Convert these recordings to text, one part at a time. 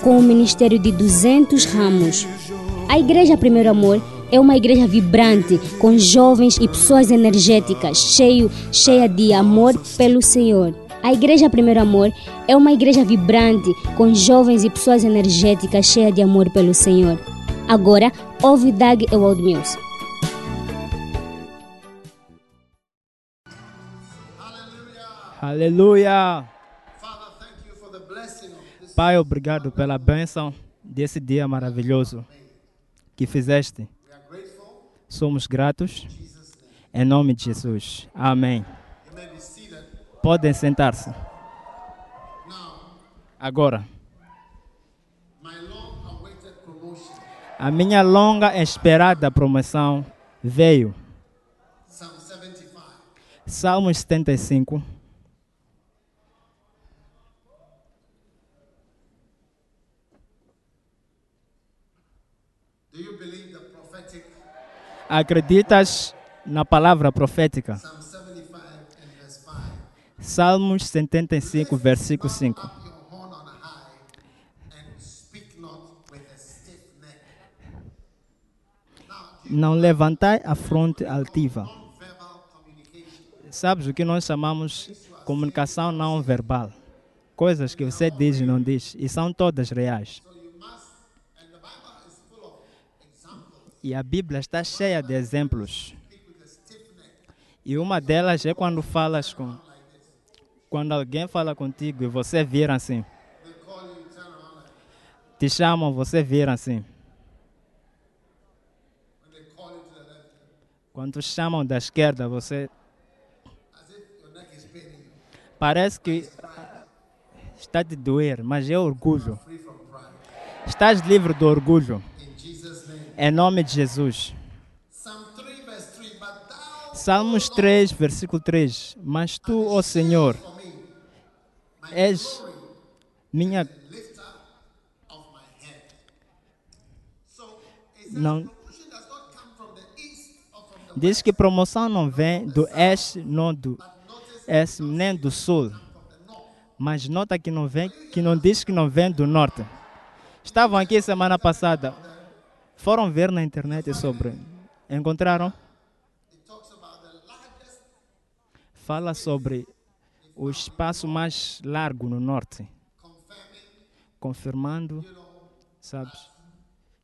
com um ministério de 200 ramos. A Igreja Primeiro Amor é uma igreja vibrante, com jovens e pessoas energéticas, cheio, cheia de amor pelo Senhor. A Igreja Primeiro Amor é uma igreja vibrante, com jovens e pessoas energéticas, cheia de amor pelo Senhor. Agora, ouve Doug Ewald Mills. Aleluia! Pai, obrigado pela bênção desse dia maravilhoso que fizeste. Somos gratos. Em nome de Jesus. Amém. Podem sentar-se. Agora. A minha longa esperada promoção veio. Salmos 75. Acreditas na palavra profética? Salmos 75, versículo 5. Não levantai a fronte altiva. Sabes o que nós chamamos comunicação não verbal? Coisas que você diz e não diz, e são todas reais. E a Bíblia está cheia de exemplos. E uma delas é quando falas com. Quando alguém fala contigo e você vira assim. Te chamam, você vira assim. Quando te chamam da esquerda, você. Parece que está te doer, mas é orgulho. Estás livre do orgulho. Em nome de Jesus. Salmos 3, versículo 3. Mas tu, ó Senhor, és minha. Não. Diz que promoção não vem do este, não do este, nem do sul. Mas nota que não vem, que não diz que não vem do norte. Estavam aqui semana passada foram ver na internet sobre. Encontraram? Fala sobre o espaço mais largo no norte. Confirmando, sabes,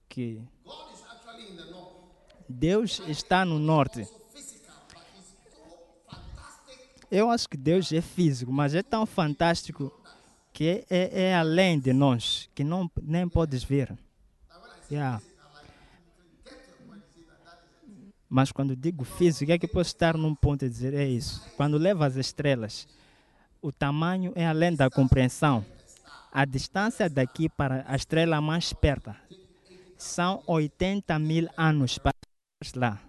que Deus está no norte. Eu acho que Deus é físico, mas é tão fantástico que é, é além de nós, que não nem podes ver. Yeah. Mas quando digo físico, é que posso estar num ponto e dizer é isso. Quando levo as estrelas, o tamanho é além da compreensão. A distância daqui para a estrela mais perto são 80 mil anos para lá.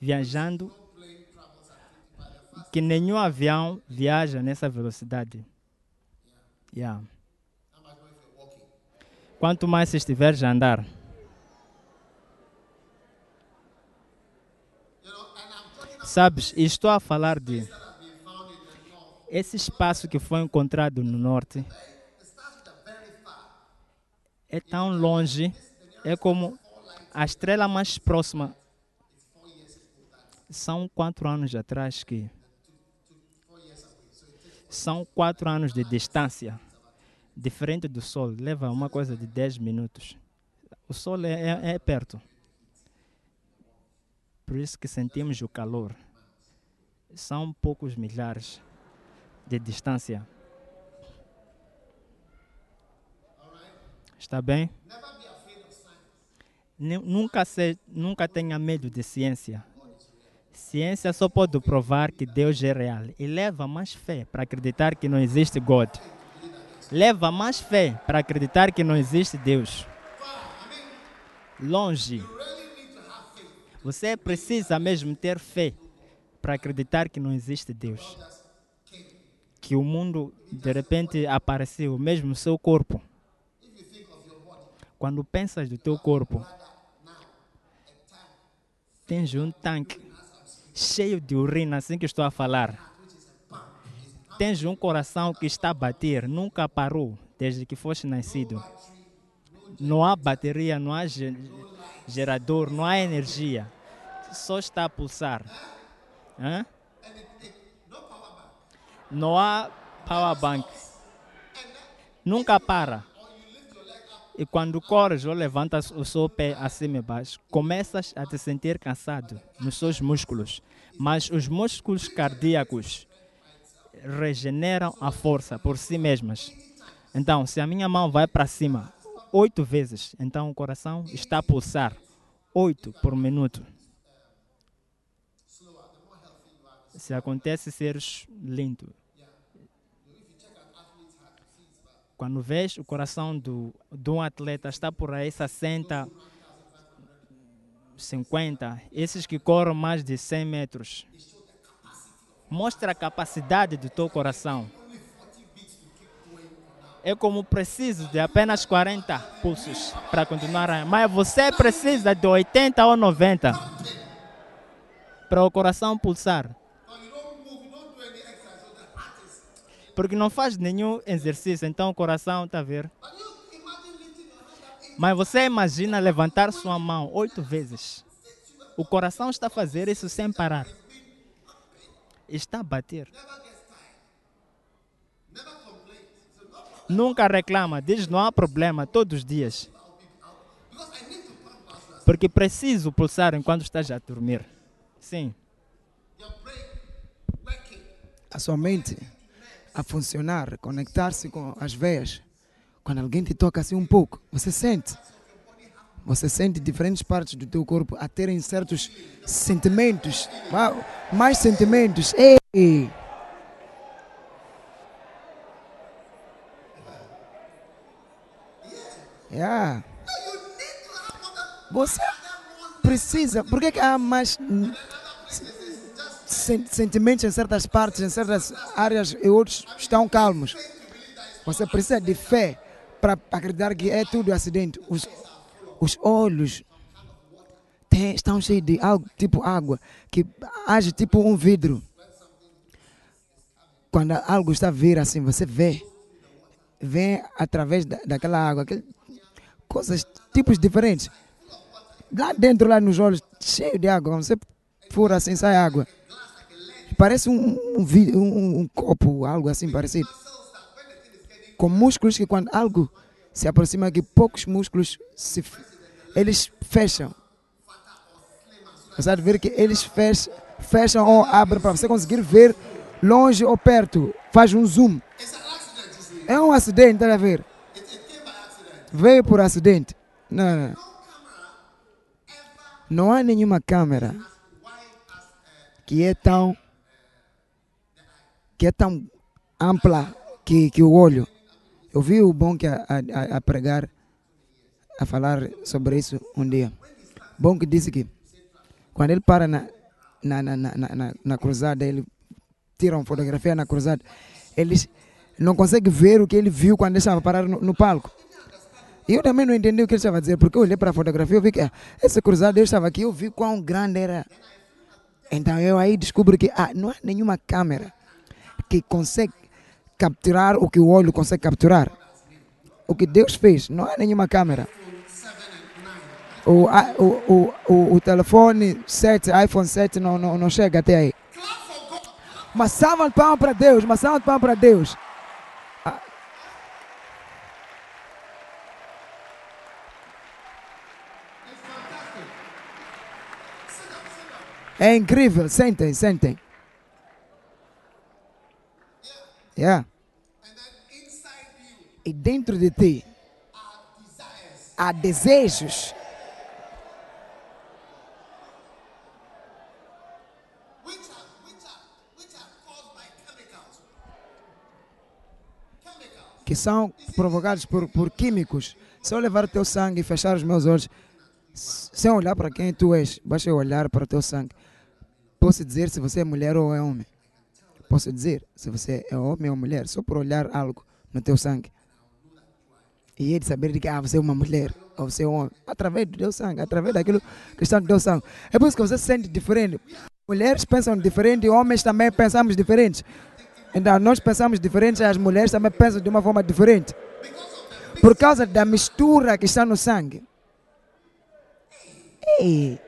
Viajando, que nenhum avião viaja nessa velocidade. Yeah. Quanto mais se estiveres a andar. Sabes, estou a falar de esse espaço que foi encontrado no norte. É tão longe, é como a estrela mais próxima. São quatro anos atrás que. São quatro anos de distância. Diferente do Sol, leva uma coisa de 10 minutos. O Sol é, é, é perto. Por isso que sentimos o calor. São poucos milhares de distância. Está bem? Nunca, se, nunca tenha medo de ciência. Ciência só pode provar que Deus é real e leva mais fé para acreditar que não existe God. leva mais fé para acreditar que não existe Deus. Longe. Você precisa mesmo ter fé para acreditar que não existe Deus. Que o mundo de repente apareceu, mesmo o seu corpo. Quando pensas do teu corpo, tens um tanque cheio de urina, assim que estou a falar. Tens um coração que está a bater, nunca parou desde que foste nascido. Não há bateria, não há gerador, não há energia. Só está a pulsar. Hã? Não há power bank. Nunca para. E quando corres ou levantas o seu pé acima e baixo, começas a te sentir cansado nos seus músculos. Mas os músculos cardíacos regeneram a força por si mesmas. Então, se a minha mão vai para cima oito vezes, então o coração está a pulsar oito por minuto. Se acontece seres lento, Quando vês o coração do, de um atleta está por aí 60, 50, esses que correm mais de 100 metros, mostra a capacidade do teu coração. É como preciso de apenas 40 pulsos para continuar, mas você precisa de 80 ou 90 para o coração pulsar. Porque não faz nenhum exercício, então o coração está a ver. Mas você imagina levantar sua mão oito vezes. O coração está a fazer isso sem parar. Está a bater. Nunca reclama, diz não há problema todos os dias. Porque preciso pulsar enquanto estás a dormir. Sim. A sua mente a funcionar, conectar-se com as veias. Quando alguém te toca assim um pouco, você sente. Você sente diferentes partes do teu corpo a terem certos sentimentos, mais sentimentos. Ei! Yeah. Você precisa. Por que, que há mais sentimentos em certas partes, em certas áreas e outros estão calmos. Você precisa de fé para acreditar que é tudo acidente. Os, os olhos tem, estão cheios de algo tipo água, que age tipo um vidro. Quando algo está a vir assim, você vê. Vem através da, daquela água, aquele, coisas, tipos diferentes. Lá dentro, lá nos olhos, cheio de água. Você fura assim, sai água. Parece um, um, um, um copo, algo assim parecido. Com músculos que quando algo se aproxima aqui, poucos músculos se, eles fecham. Você vai ver que eles fecham, fecham ou abrem para você conseguir ver longe ou perto. Faz um zoom. É um acidente, está a ver? Veio por acidente. Não, não. Não há nenhuma câmera que é tão que é tão ampla que, que o olho. Eu vi o bom que a, a, a pregar, a falar sobre isso um dia. Bom que disse que quando ele para na, na, na, na, na, na cruzada, ele tira uma fotografia na cruzada, ele não consegue ver o que ele viu quando ele estava parado no, no palco. E eu também não entendi o que ele estava a dizer, porque eu olhei para a fotografia e vi que ah, esse cruzado eu estava aqui, eu vi quão grande era. Então eu aí descubro que ah, não há nenhuma câmera que consegue capturar o que o olho consegue capturar. O que Deus fez, não há nenhuma câmera. O, o, o, o, telefone 7, iPhone 7 não, não, não chega até aí. Uma salva de palmas para Deus, uma salva de palmas para Deus. Ah. É incrível, sentem, sentem. Yeah. E dentro de ti há desejos. Que são provocados por, por químicos. Se eu levar o teu sangue e fechar os meus olhos, sem olhar para quem tu és, basta eu olhar para o teu sangue. Posso dizer se você é mulher ou é homem. Posso dizer se você é homem ou mulher, só por olhar algo no teu sangue. E ele saber de que ah, você é uma mulher ou você é um homem. Através do teu sangue, através daquilo que está no teu sangue. É por isso que você se sente diferente. Mulheres pensam diferente, homens também pensamos diferentes. Então, nós pensamos diferente, as mulheres também pensam de uma forma diferente. Por causa da mistura que está no sangue. Ei.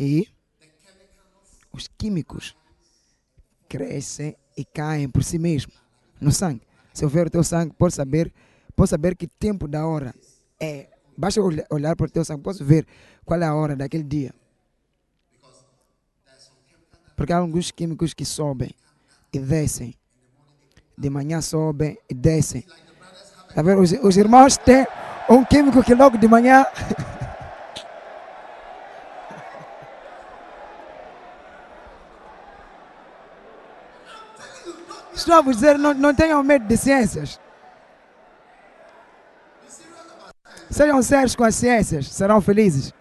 E os químicos crescem e caem por si mesmos no sangue. Se eu ver o teu sangue, posso saber, posso saber que tempo da hora é. Basta olha- olhar para o teu sangue, posso ver qual é a hora daquele dia. Porque há alguns químicos que sobem e descem. De manhã sobem e descem. Tá os irmãos têm um químico que logo de manhã. Estou a vos dizer, não, não tenham medo de ciências. Sejam sérios com as ciências, serão felizes.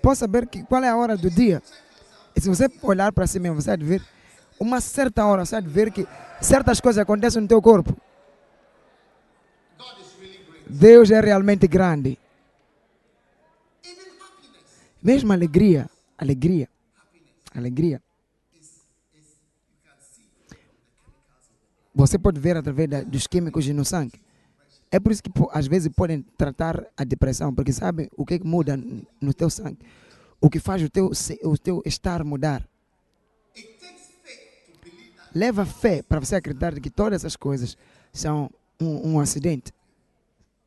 Posso saber que, qual é a hora do dia. E se você olhar para si mesmo, você vai ver uma certa hora, você vai ver que certas coisas acontecem no teu corpo. Deus é realmente grande. Mesmo alegria, alegria, alegria. Você pode ver através da- dos químicos no sangue. É por isso que às vezes podem tratar a depressão, porque sabem o que, muda no teu sangue. O que faz o teu, o teu estar mudar. Leva fé para você acreditar que todas essas coisas são um, um acidente.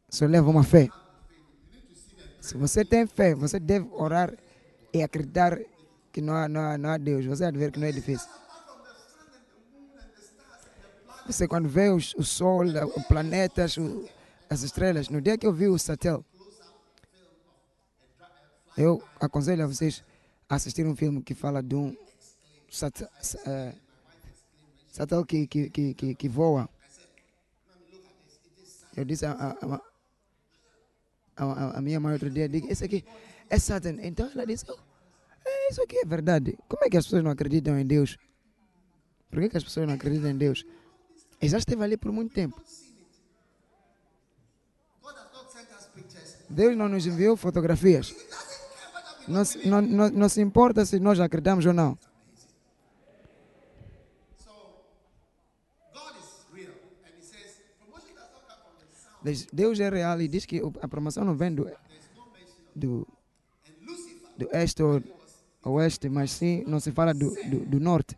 Só leva uma fé. Se você tem fé, você deve orar e acreditar que não há, não há, não há Deus. Você vai ver que não é difícil. Você quando vê os, o Sol, os planetas, o- as estrelas, no dia que eu vi o satélite, eu aconselho a vocês a assistir um filme que fala de um sat, sa- eh, satélite que, que, que, que, voa. Eu disse a, a, a, a, minha mãe outro dia, digo, esse aqui é Saturn. Então ela disse, "Oh, é, isso aqui é verdade. Como é que as pessoas não acreditam em Deus? Por que, que as pessoas não acreditam em Deus? Ele já esteve ali por muito tempo. Deus não nos enviou fotografias. Não, não, não, não se importa se nós acreditamos ou não. Deus- é real e diz que a promoção não vem do, do, do este ou oeste, mas sim não se fala do, do, do norte.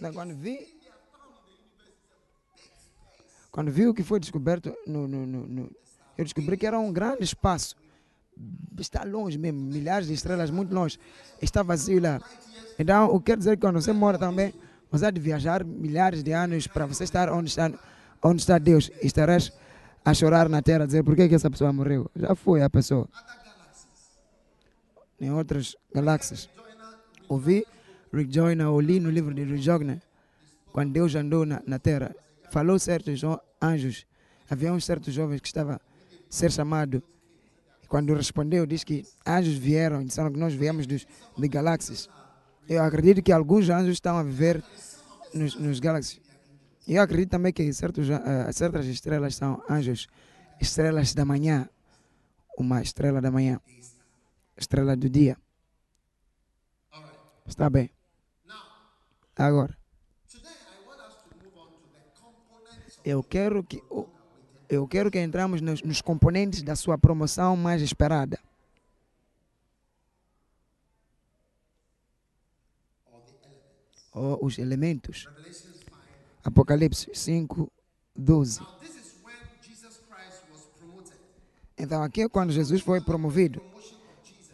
Não, Quando vi, quando vi o que foi descoberto, no, no, no- eu descobri que era um grande espaço. Está longe mesmo, milhares de estrelas, muito longe. Está vazio lá. Então, o que quer dizer que quando você mora também, você há de viajar milhares de anos para você estar onde está, onde está Deus. E estarás a chorar na terra, a dizer por que, que essa pessoa morreu. Já foi a pessoa. Em outras galáxias. Ouvi Rick Joyner, ou li no livro de Rick Joyner, quando Deus andou na, na terra, falou certos jo- anjos. Havia uns certos jovens que estavam a ser chamado. E quando respondeu, diz que anjos vieram e disseram que nós viemos dos, de galáxias. Eu acredito que alguns anjos estão a viver nos, nos galáxias. Eu acredito também que certos, eh, certas estrelas são anjos, estrelas da manhã. Uma estrela da manhã, estrela do dia. Está bem. Agora, eu quero que eu quero que entramos nos, nos componentes da sua promoção mais esperada. Ou os elementos. Apocalipse 5, 12. Então aqui é quando Jesus foi promovido.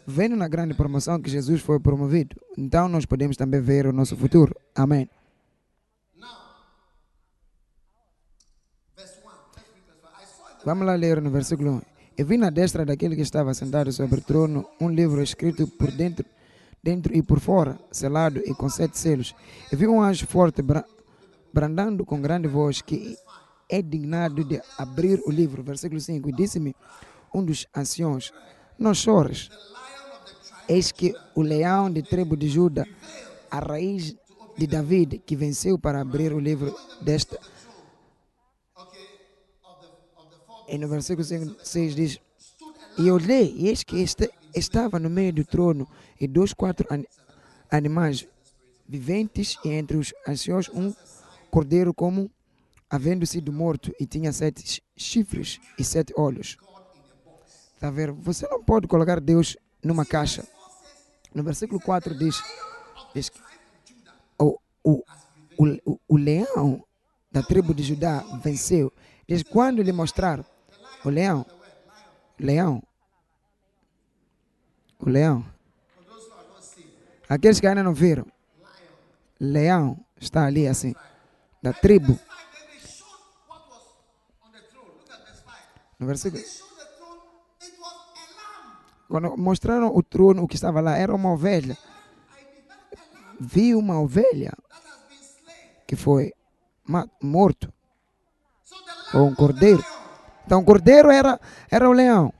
vendo na grande promoção que Jesus foi promovido, então nós podemos também ver o nosso futuro. Amém. Vamos lá ler no versículo 1. Eu vi na destra daquele que estava sentado sobre o trono um livro escrito por dentro, dentro e por fora, selado e com sete selos. Eu vi um anjo forte bra brandando com grande voz que é dignado de abrir o livro. Versículo 5. E disse-me um dos anciões: Não chores. Eis que o leão de tribo de Juda, a raiz de David, que venceu para abrir o livro desta E no versículo 6 diz: E olhei, e eis que este, estava no meio do trono, e dois, quatro an, animais viventes, e entre os anciãos um cordeiro como havendo sido morto, e tinha sete chifres e sete olhos. Está a ver? Você não pode colocar Deus numa caixa. No versículo 4 diz, diz o, o, o, o leão da tribo de Judá venceu. Diz quando lhe mostraram o leão. Leão. O leão. Aqueles que ainda não viram. Leão está ali assim. Da tribo. No versículo. Quando mostraram o trono, o que estava lá era uma ovelha. Vi uma ovelha que foi morto. Ou um cordeiro. Então, o cordeiro era, era o leão.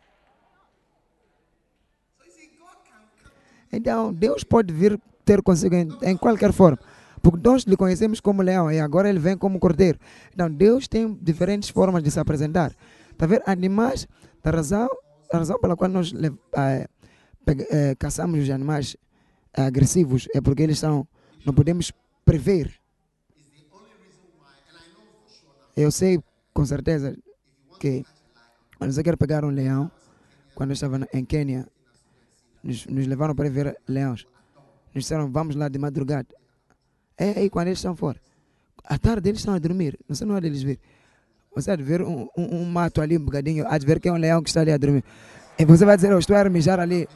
Então, Deus pode vir ter consigo em, em, qualquer forma. Porque nós lhe conhecemos como leão e agora ele vem como cordeiro. Então, Deus tem diferentes formas de se apresentar. Está a ver? Animais, a razão, a razão pela qual nós é, é, caçamos os animais é, agressivos é porque eles são, não podemos prever. Eu sei com certeza que quando você quer pegar um leão, quando eu estava em Quênia, nos, nos levaram para ver leões. Nos disseram, vamos lá de madrugada. É aí quando eles estão fora. À tarde eles estão a dormir. Sei não é deles ver. Você há de ver um, um, um, mato ali um bocadinho, há de ver que é um leão que está ali a dormir. E você vai dizer, eu estou a mijar ali.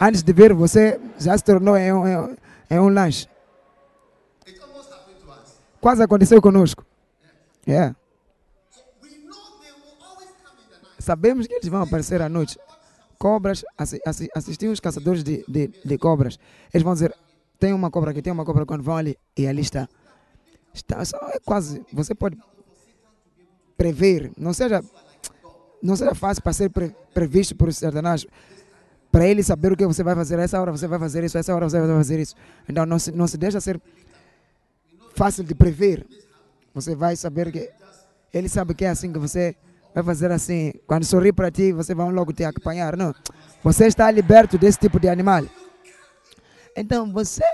Antes de ver, você já se tornou em um, em, em um lanche. Quase aconteceu conosco. É. Yeah. Sabemos que eles vão aparecer à noite. Cobras, assi, assi, assistir os caçadores de, de, de, cobras. Eles vão dizer: tem uma cobra aqui, tem uma cobra quando vão ali. E ali está. está é quase. Você pode prever. Não seja, não seja fácil para ser pre, previsto por Satanás. Para ele saber o que você vai fazer. Essa hora você vai fazer isso, essa hora você vai fazer isso. Então não se, não se deixa ser fácil de prever. Você vai saber que ele sabe que é assim que você vai fazer assim. Quando sorrir para ti, você vai logo te acompanhar. Não. Você está liberto desse tipo de animal. Então você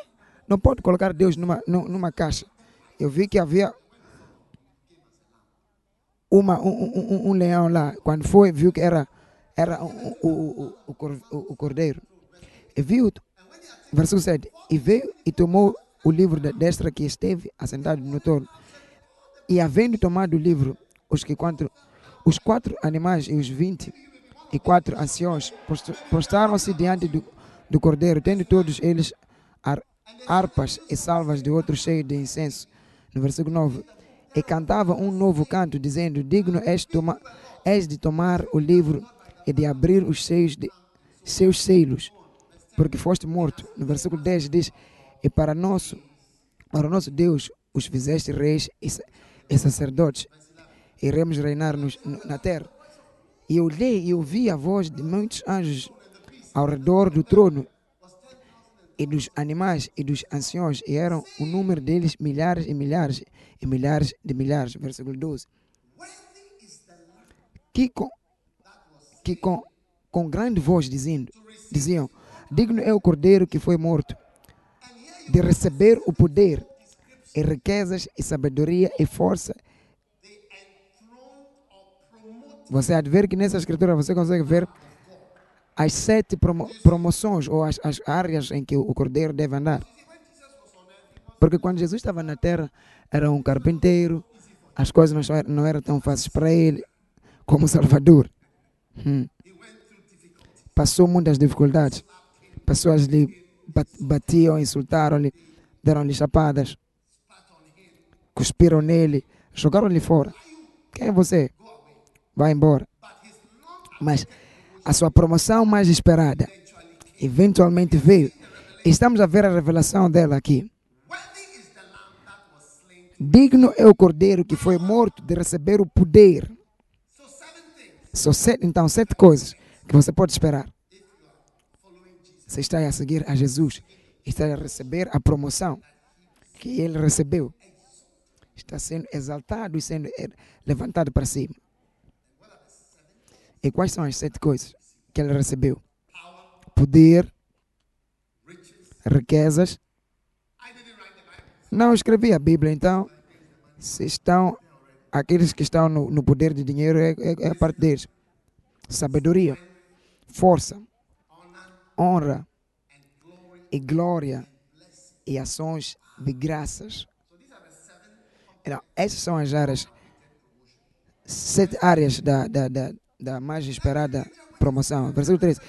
não pode colocar Deus numa, numa caixa. Eu vi que havia uma, um, um, um leão lá. Quando foi, viu que era, era o, o, o, o cordeiro. E viu, versículo 7. E veio e tomou o livro da destra que esteve assentado no trono. E havendo tomado o livro, os que quatro os quatro animais e os vinte e quatro anciões prostraram-se diante do, do cordeiro, tendo todos eles harpas e salvas de outro cheio de incenso. No versículo 9. E cantava um novo canto, dizendo: Digno és, toma, és de tomar o livro e de abrir os seios de, seus selos, porque foste morto. No versículo 10 diz: E para nosso, para o nosso Deus os fizeste reis e, e sacerdotes iremos reinar nos, na terra. E eu olhei e ouvi a voz de muitos anjos ao redor do trono e dos animais e dos anciões, e eram o número deles milhares e milhares e milhares de milhares. Versículo 12. Que com, que com, com grande voz dizendo, diziam: Digno é o cordeiro que foi morto de receber o poder e riquezas e sabedoria e força Você ver que nessa escritura você consegue ver as sete promo promoções ou as, as, áreas em que o cordeiro deve andar. Porque quando Jesus estava na terra, era um carpinteiro, as coisas não, não eram tão fáceis para ele como Salvador. Hum. Passou muitas dificuldades. pessoas lhe bat- batiam, insultaram-lhe, deram-lhe chapadas, cuspiram nele, jogaram-lhe fora. Quem é você? Vai embora. Mas a sua promoção mais esperada eventualmente veio. Estamos a ver a revelação dela aqui. Digno é o cordeiro que foi morto de receber o poder. Sete, então, sete coisas que você pode esperar. Você está a seguir a Jesus, está a receber a promoção que ele recebeu. Está sendo exaltado e sendo levantado para cima. E quais são as sete coisas que ele recebeu? Poder, riquezas. Não escrevi a Bíblia, então, se estão, aqueles que estão no, no poder de dinheiro, é, é, é a parte deles. Sabedoria, força, honra e glória e ações de graças. Então, essas são as áreas, sete áreas da, da, da, da mais esperada promoção. Versículo 13.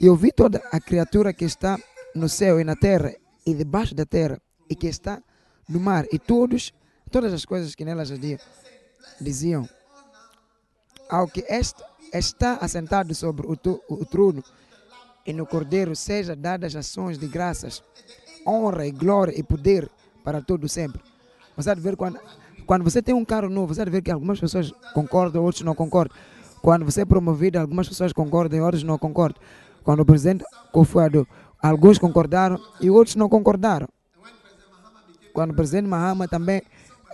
E eu vi toda a criatura que está no céu e na terra e debaixo da terra e que está no mar e todos, todas as coisas que nelas diziam, ao que este, está assentado sobre o, tu, o trono e no cordeiro seja dadas ações de graças, honra e glória e poder para todo sempre. Você deve ver quando, quando você tem um carro novo, você deve ver que algumas pessoas concordam, outros não concordam. Quando você é promovido, algumas pessoas concordam e outros não concordam. Quando o presidente Kofuado, alguns concordaram e outros não concordaram. Quando o presidente Mahama também,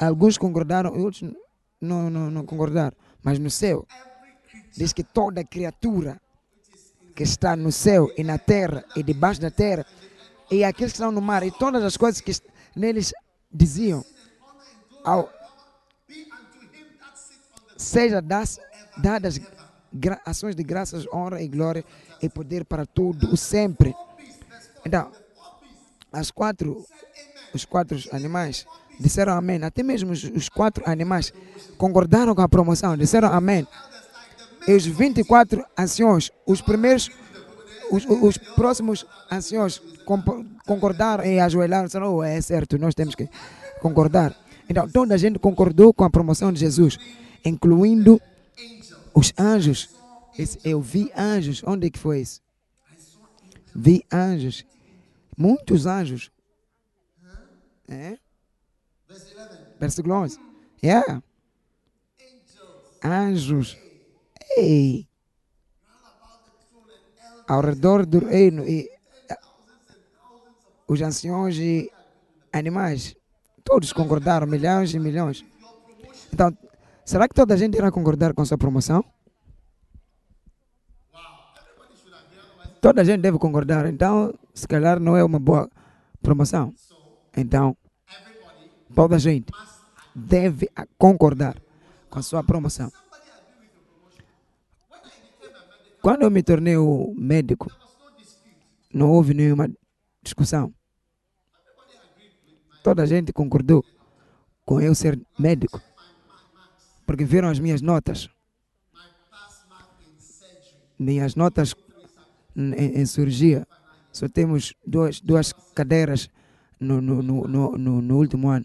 alguns concordaram e outros não, não, não concordaram. Mas no céu, diz que toda criatura que está no céu e na terra e debaixo da terra e aqueles que estão no mar e todas as coisas que neles diziam ao seja das, dadas ações de graças, honra e glória e poder para tudo sempre. Então, as quatro, os quatro animais disseram amém. Até mesmo os, os quatro animais concordaram com a promoção, disseram amém. E os 24 anciões, os primeiros, os, os próximos anciões concordaram e ajoelharam, disseram, oh, é certo, nós temos que concordar. Então, toda a gente concordou com a promoção de Jesus, incluindo os anjos. Esse, eu vi anjos. Onde é que foi isso? Vi anjos. Muitos anjos. É? Versículo 11. Yeah. Anjos. Ei. Ao redor do reino e os anciões e animais, todos concordaram, milhões e milhões. Então, será que toda a gente irá concordar com sua promoção? Toda a gente deve concordar, então, se calhar não é uma boa promoção. Então, toda a gente deve concordar com a sua promoção. Quando eu me tornei o médico, não houve nenhuma discussão. Toda a gente concordou com eu ser médico, porque viram as minhas notas. Minhas notas em, cirurgia, só temos duas, duas cadeiras no, no, no, no, no último ano.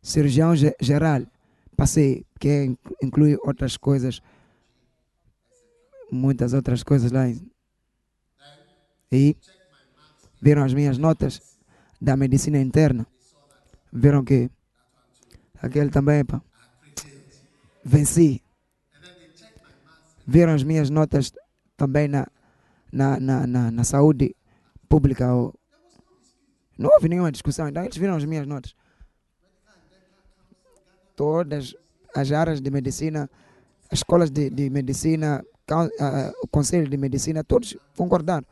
Cirurgião geral, passei, que inclui outras coisas, muitas outras coisas lá. E viram as minhas notas da medicina interna. Viram que aquele também, pá, venci. Viram as minhas notas também na, na, na, na, na saúde pública. Não houve nenhuma discussão. Então, eles viram as minhas notas. Todas as áreas de medicina, as escolas de, de medicina, o conselho de medicina, todos concordaram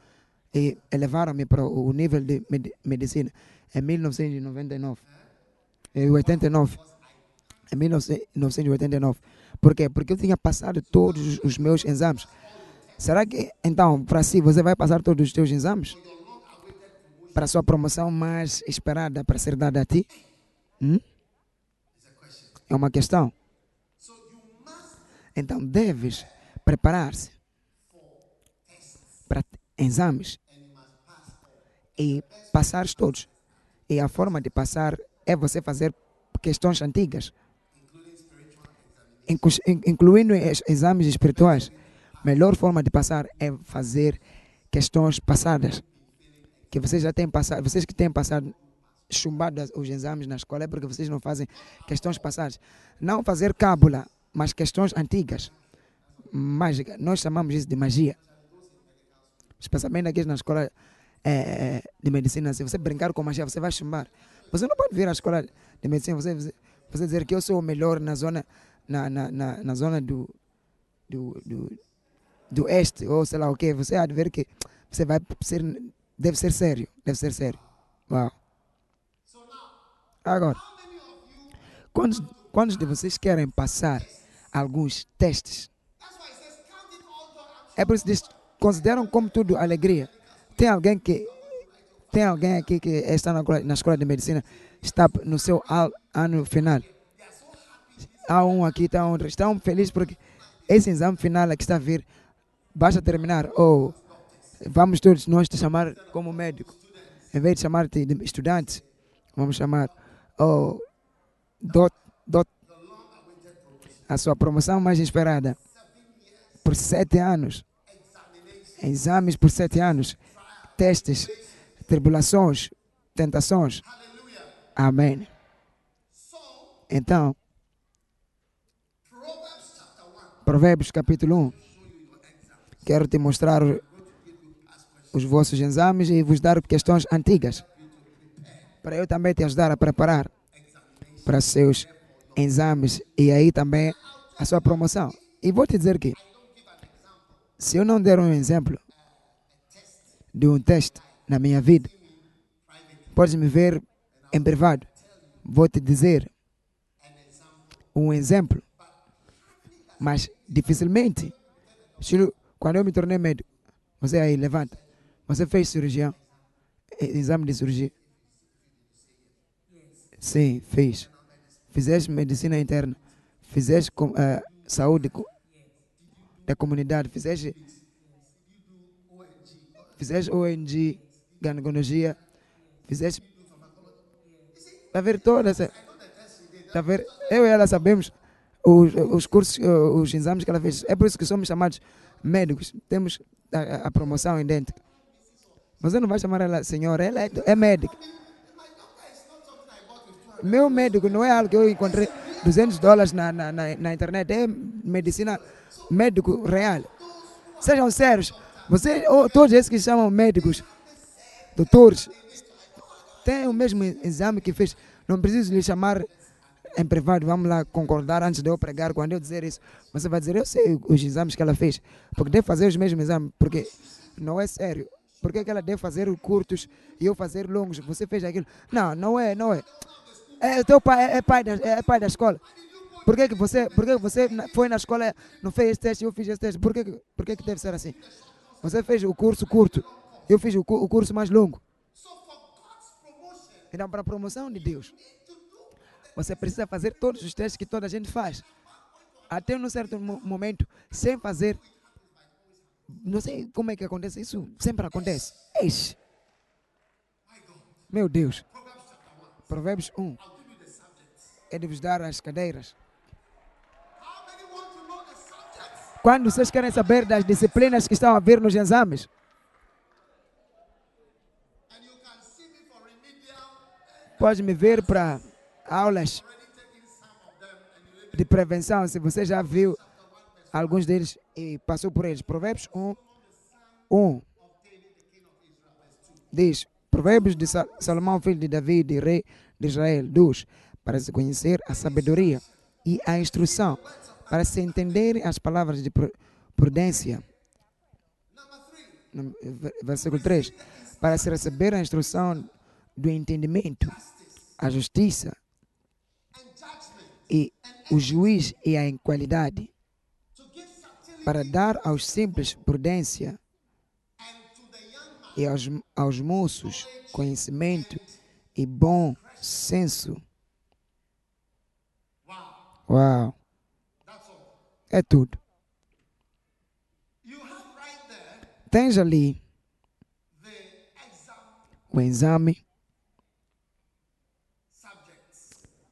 e elevaram-me para o nível de medicina em 1999. Em 89. Em 1989. Por quê? Porque eu tinha passado todos os meus exames. Será que, então, para si, você vai passar todos os seus exames? Para a sua promoção mais esperada para ser dada a ti? Hum? É uma questão. Então, deves preparar-se para exames e passar todos. E a forma de passar é você fazer questões antigas, incluindo es- exames espirituais. Melhor forma de passar é fazer questões passadas. Que vocês já têm passado, vocês que têm passado chumbado os exames na escola é porque vocês não fazem questões passadas. Não fazer cábula, mas questões antigas. Mágica. Nós chamamos isso de magia. Especialmente aqui na escola eh, de medicina. Se você brincar com magia, você vai chumbar. Você não pode vir à escola de medicina, você- você dizer que eu sou o melhor na zona, na, na, na, na zona do, do, do, do oeste, ou sei lá o quê. Você há de ver que você vai ser, deve ser sério, deve ser sério. Uau. Agora, quantos, quantos de vocês querem passar alguns testes? É por isso que diz, consideram como tudo alegria. Tem alguém que tem alguém aqui que está na, escola- na escola de medicina, está no seu ano final. Há um aqui, está um, estão felizes porque esse exame final é que está a vir, basta terminar. Ou vamos todos nós te chamar como médico. Em vez de chamar-te de estudante, vamos chamar oh, dot, dot, a sua promoção mais esperada por sete anos. Exames por sete anos. Testes, tribulações, tentações. Amém. Então, Provérbios capítulo 1. Quero te mostrar os vossos exames e vos dar questões antigas. Para eu também te ajudar a preparar para seus exames e aí também a sua promoção. E vou te dizer que, se eu não der um exemplo de um teste na minha vida, podes me ver em privado. Vou te dizer um exemplo, mas dificilmente, quando eu me tornei médico, você aí levanta, você fez cirurgia, e- exame de cirurgia. Sim, fez. Fizeste medicina interna, fizeste eh, saúde da comunidade, fizeste, fizeste ONG, gynecologia, fizeste. Está a ver toda essa. Está a ver? Eu e ela sabemos os, os cursos, eh, os exames que ela fez. É por isso que somos chamados médicos. Temos a, a- promoção idêntica. Você não vai chamar ela senhora, ela é, é médica. Meu médico não é algo que eu encontrei 200 dólares na, na, na, na internet, é medicina médico real. Sejam sérios, você, ou todos esses que chamam médicos, doutores, têm o mesmo exame que fez. Não preciso lhe chamar em privado, vamos lá concordar antes de eu pregar. Quando eu dizer isso, você vai dizer, eu sei os exames que ela fez, porque deve fazer os mesmos exames, porque não é sério. Por que, ela deve fazer os curtos e eu fazer longos? Você fez aquilo. Não, não é, não é. É teu pai, é, é pai, da, é pai da escola. Por que, que você, por que você foi na escola, não fez esse teste, eu fiz esse teste? Por que, por que, que deve ser assim? Você fez o curso curto, eu fiz o, o curso mais longo. Então, para a promoção de Deus, você precisa fazer todos os testes que toda a gente faz. Até num certo mo- momento, sem fazer. Não sei como é que acontece, isso sempre acontece. Eixe. Meu Deus. Provérbios 1. É de vos dar as cadeiras. Quando vocês querem saber das disciplinas que estão a vir nos exames, pode me ver para aulas de prevenção, se você já viu alguns deles e passou por eles. Provérbios 1, 1 diz, Provérbios de Sa- Salomão, filho de Davi, de rei de Israel, 2, para se conhecer a sabedoria e a instrução, para se entender as palavras de pru- prudência. Versículo 3, para se receber a instrução do entendimento, a justiça e o juiz e a equalidade, para dar aos simples prudência e aos, aos moços conhecimento e bom senso. Uau! É tudo. Tens ali o exame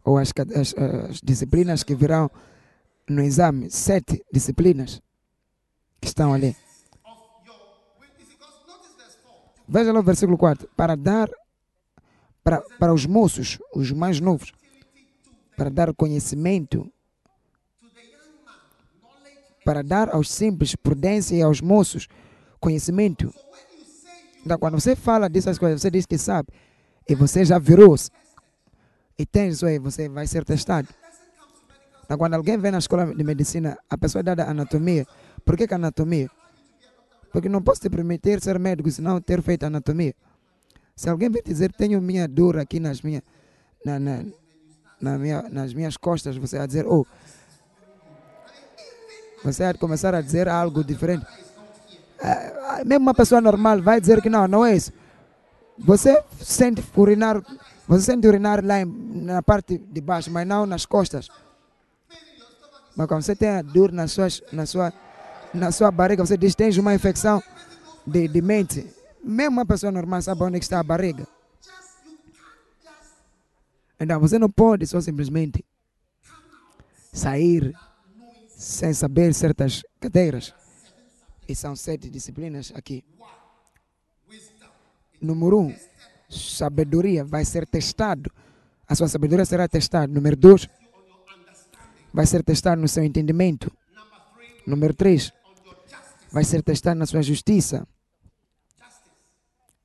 ou as, as- as disciplinas que virão no exame, sete disciplinas que estão ali. Veja lá o versículo 4. Para dar para, para os moços, os mais novos, para dar conhecimento, para dar aos simples prudência e aos moços conhecimento. Então, quando você fala dessas coisas, você diz que sabe, e você já virou-se, e isso aí, você vai ser testado. Então, quando alguém vem na escola de medicina, a pessoa é dada anatomia. Por que, que anatomia? Porque não posso te permitir ser médico se não ter feito anatomia. Se alguém vir dizer tenho minha dor aqui nas, minha, na, na, na minha, nas minhas costas, você vai dizer, oh, você vai começar a dizer algo diferente. Ah, ah, Mesmo uma pessoa normal vai dizer que não, não é isso. Você sente urinar, você sente urinar lá em- na parte de baixo, mas não nas costas. Mas quando você tem a dor na, suas, na, sua, na sua barriga, você diz tens uma infecção de, de mente. Mesmo uma pessoa normal sabe onde é que está a barriga. Então você não pode só simplesmente sair sem saber certas cadeiras. E são sete disciplinas aqui. Número um, sabedoria vai ser testado. A sua sabedoria será testada. Número dois, vai ser testado no seu entendimento. Número três, vai ser testado na sua justiça.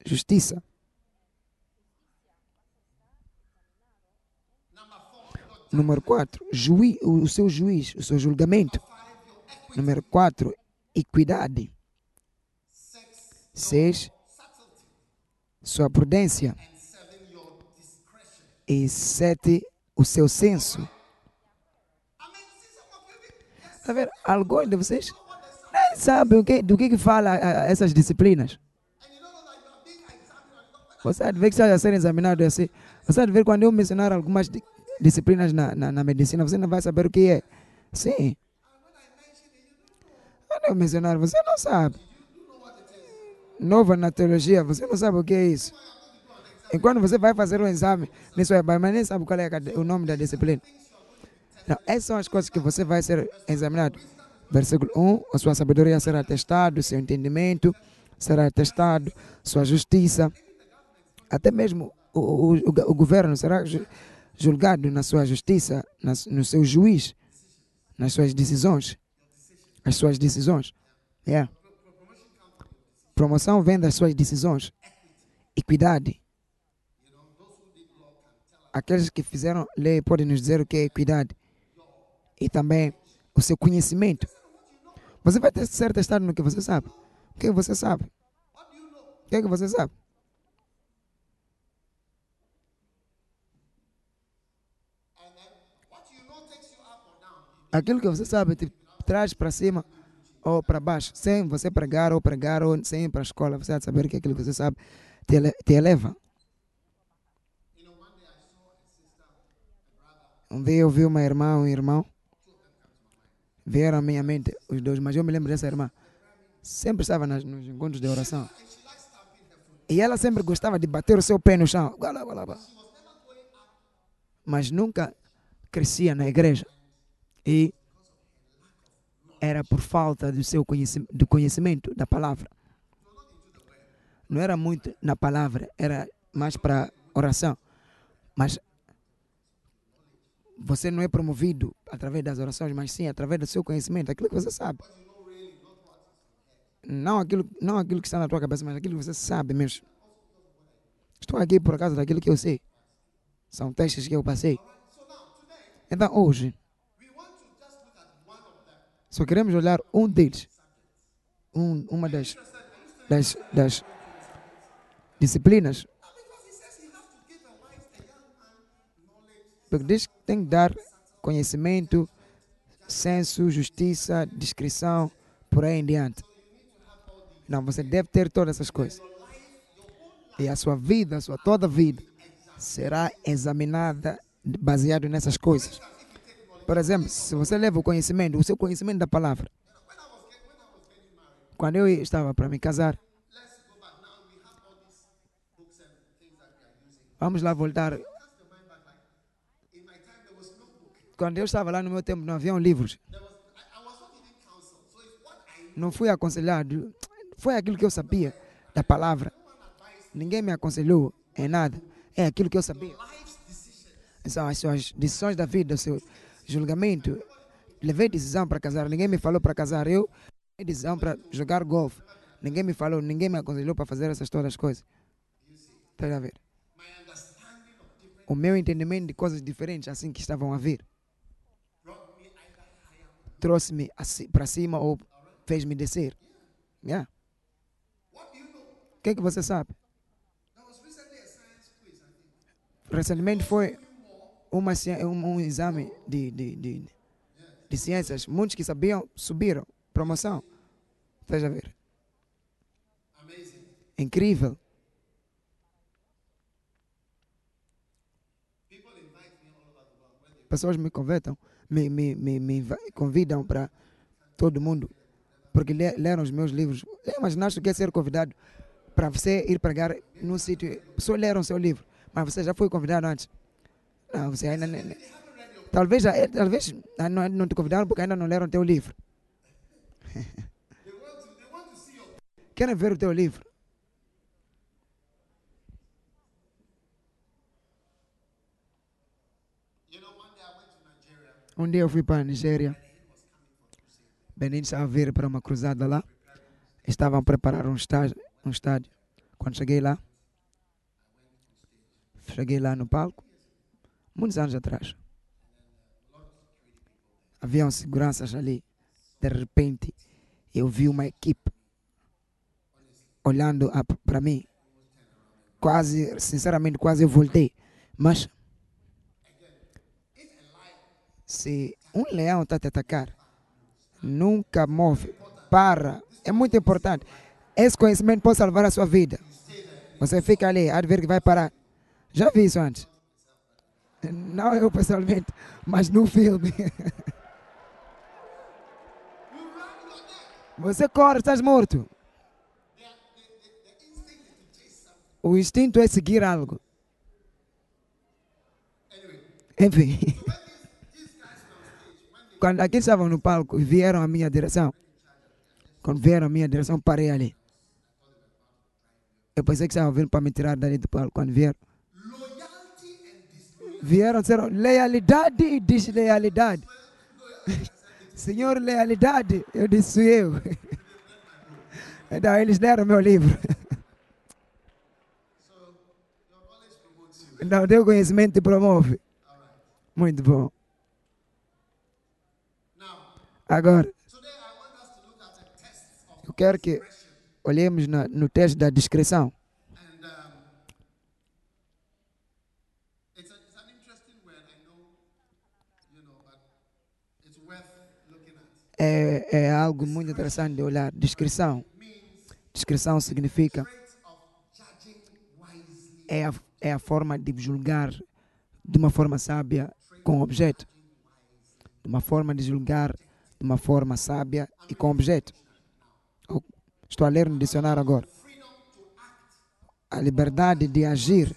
Justiça. Número 4, juiz, o o seu juiz, o seu julgamento. Número 4, equidade. 6, sua prudência. E 7, o seu senso. Tá vendo? Alguns de vocês nem sabem o que, do que, que fala essas disciplinas. Você há de ver que está a ser examinado assim. Você há de ver quando eu mencionar algumas di- disciplinas na, na, na medicina, você não vai saber o que é. Sim. Quando eu mencionar, você não sabe. Nova na teologia, você não sabe o que é isso. E quando você vai fazer um exame, nisso é, mas nem sabe qual é o nome da disciplina. Não, essas são as coisas que você vai ser examinado. Versículo 1, a sua sabedoria será testado, seu entendimento será testado, sua justiça, até mesmo o, o, o, o governo será ju- julgado na sua justiça, nas, no seu juiz, nas suas decisões. As suas decisões. Yeah. Promoção vem das suas decisões. Equidade. Aqueles que fizeram lei podem nos dizer o que é equidade. E também o seu conhecimento. Você vai ter ser testado no que você sabe. O que você sabe? O que é que você sabe? Aquilo que você sabe te traz para cima ou para baixo, sem você pregar ou pregar ou sem ir para a escola, você de saber que aquilo que você sabe te, te eleva. Um dia eu vi uma irmã, um irmão, vieram à minha mente os dois, mas eu me lembro dessa irmã. Sempre estava nas, nos encontros de oração. E ela sempre gostava de bater o seu pé no chão. Mas nunca crescia na igreja. E era por falta do seu conhecimento, do conhecimento da palavra. Não era muito na palavra, era mais para oração. Mas você não é promovido através das orações, mas sim através do seu conhecimento, aquilo que você sabe. Não aquilo, não aquilo que está na tua cabeça, mas aquilo que você sabe mesmo. Estou aqui por causa daquilo que eu sei. São testes que eu passei. Então hoje, só queremos olhar um deles. Um, uma das, das, das disciplinas. Porque diz que tem que dar conhecimento, senso, justiça, descrição, por aí em diante. Não, você deve ter todas essas coisas. E a sua vida, a sua toda vida, será examinada baseado nessas coisas. Por exemplo, se você leva o conhecimento, o seu conhecimento da palavra. Quando eu estava para me casar, Vamos lá voltar. Quando eu estava lá no meu tempo, não haviam livros. Não fui aconselhado. Foi aquilo que eu sabia da palavra. Ninguém me aconselhou em nada. É aquilo que eu sabia. São as suas decisões da vida, seu julgamento. Levei decisão para casar. Ninguém me falou para casar. Eu levei decisão para jogar golfe. Ninguém me falou, ninguém me aconselhou para fazer essas todas as coisas. Está a ver? O meu entendimento de coisas diferentes assim que estavam a vir trouxe-me para cima ou fez-me descer. Yeah. O que é que você sabe? Recentemente foi uma, um, um exame de, de, de, de ciências. Muitos que sabiam subiram. Promoção. Veja ver. Incrível. Pessoas me convidam, me, me, me, me convidam para todo mundo, porque leram os meus livros. Imaginaste que é ser convidado para você ir pregar num sítio. Pessoas leram seu livro, mas você já foi convidado antes. Não, você ainda. Talvez, talvez não, não te convidaram porque ainda não leram teu livro. Querem ver o teu livro? Um dia eu fui para a Nigéria. Benin estava a vir para uma cruzada lá. Estavam a preparar um estádio, um estádio. Quando cheguei lá, cheguei lá no palco, muitos anos atrás. Haviam seguranças ali. De repente, eu vi uma equipe olhando para mim. Quase, sinceramente, quase eu voltei. Mas se um leão está te atacar, nunca move, para. É muito importante. Esse conhecimento pode salvar a sua vida. Você fica ali, há de ver que vai parar. Já vi isso antes. Não eu pessoalmente, mas no filme. Você corre, estás morto. O instinto é seguir algo. Enfim. Quando aqui estavam no palco e vieram à minha direção, quando vieram à minha direção, parei ali. Eu pensei que estavam vindo para me tirar dali do palco. Quando vieram, vieram disseram lealidade e deslealidade. Senhor, lealidade, eu disse eu. Então eles deram meu livro. Então, teu conhecimento te promove. Muito bom. Agora, eu quero que olhemos no, no teste da descrição. É, é algo muito interessante de olhar. Descrição. Descrição significa é a, é a forma de julgar de uma forma sábia com objeto. De uma forma de julgar de uma forma sábia e com objeto. Estou a ler no dicionário agora. A liberdade de agir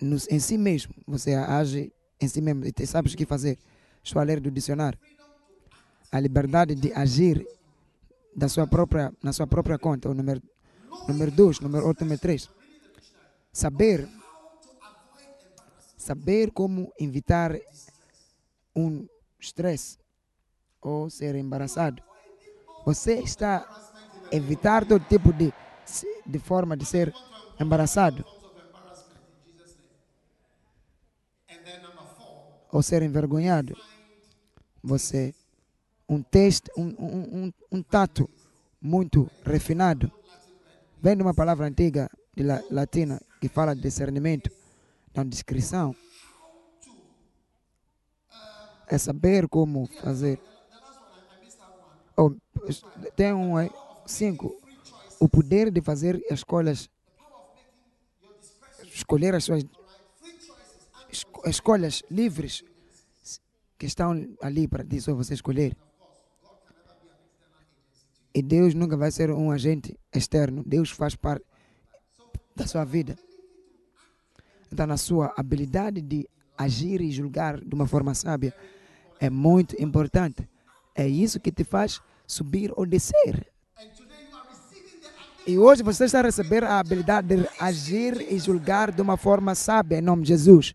em si mesmo. Você age em si mesmo e sabes o que fazer. Estou a ler do dicionário. A liberdade de agir da sua própria, na sua própria conta. O número 2, número, dois, número 8, número 3. Saber, saber como evitar um estresse ou ser embaraçado. Você está evitar todo tipo de, de forma de ser embaraçado. Ou ser envergonhado. Você, um teste, um, um, um, tato muito refinado. Vem de uma palavra antiga de la, latina que fala de discernimento, não descrição é saber como fazer. Oh, tem um aí, cinco. O poder de fazer escolhas, escolher as suas escolhas livres que estão ali para só você escolher. E Deus nunca vai ser um agente externo. Deus faz parte da sua vida. Então, na sua habilidade de agir e julgar de uma forma sábia é muito importante. É isso que te faz subir ou descer. E hoje você está a receber a habilidade de agir e julgar de uma forma sábia em nome de Jesus.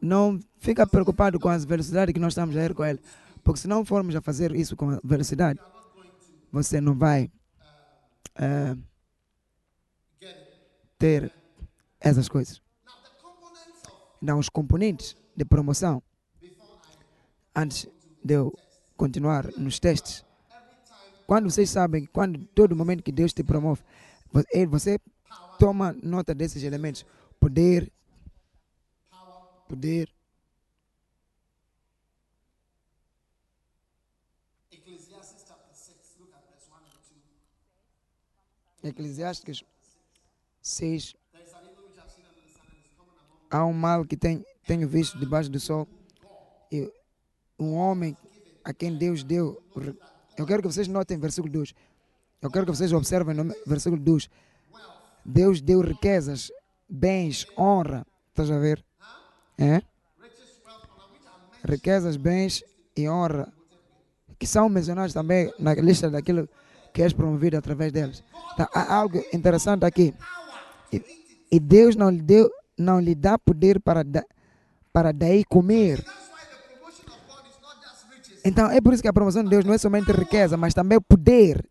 Não fica preocupado com as velocidades que nós estamos a ir com ele. Porque se não formos a fazer isso com velocidade, você não vai uh, ter essas coisas. Não, os componentes de promoção, antes de eu continuar nos testes, quando vocês sabem, quando todo momento que Deus te promove, você toma nota desses elementos: poder, poder. Eclesiastes 6. Há um mal que tem, tenho visto debaixo do sol. E um homem a quem Deus deu. Eu quero que vocês notem versículo 2. Eu quero que vocês observem no versículo 2. Deus deu riquezas, bens, honra. Estás a ver? É? Riquezas, bens e honra. Que são mencionados também na lista daquilo que és promovido através deles. Então, há algo interessante aqui. E, e, Deus não lhe, deu, não lhe dá poder para, da, para daí comer. Então é por isso que a promoção de Deus não é somente riqueza, mas também poder.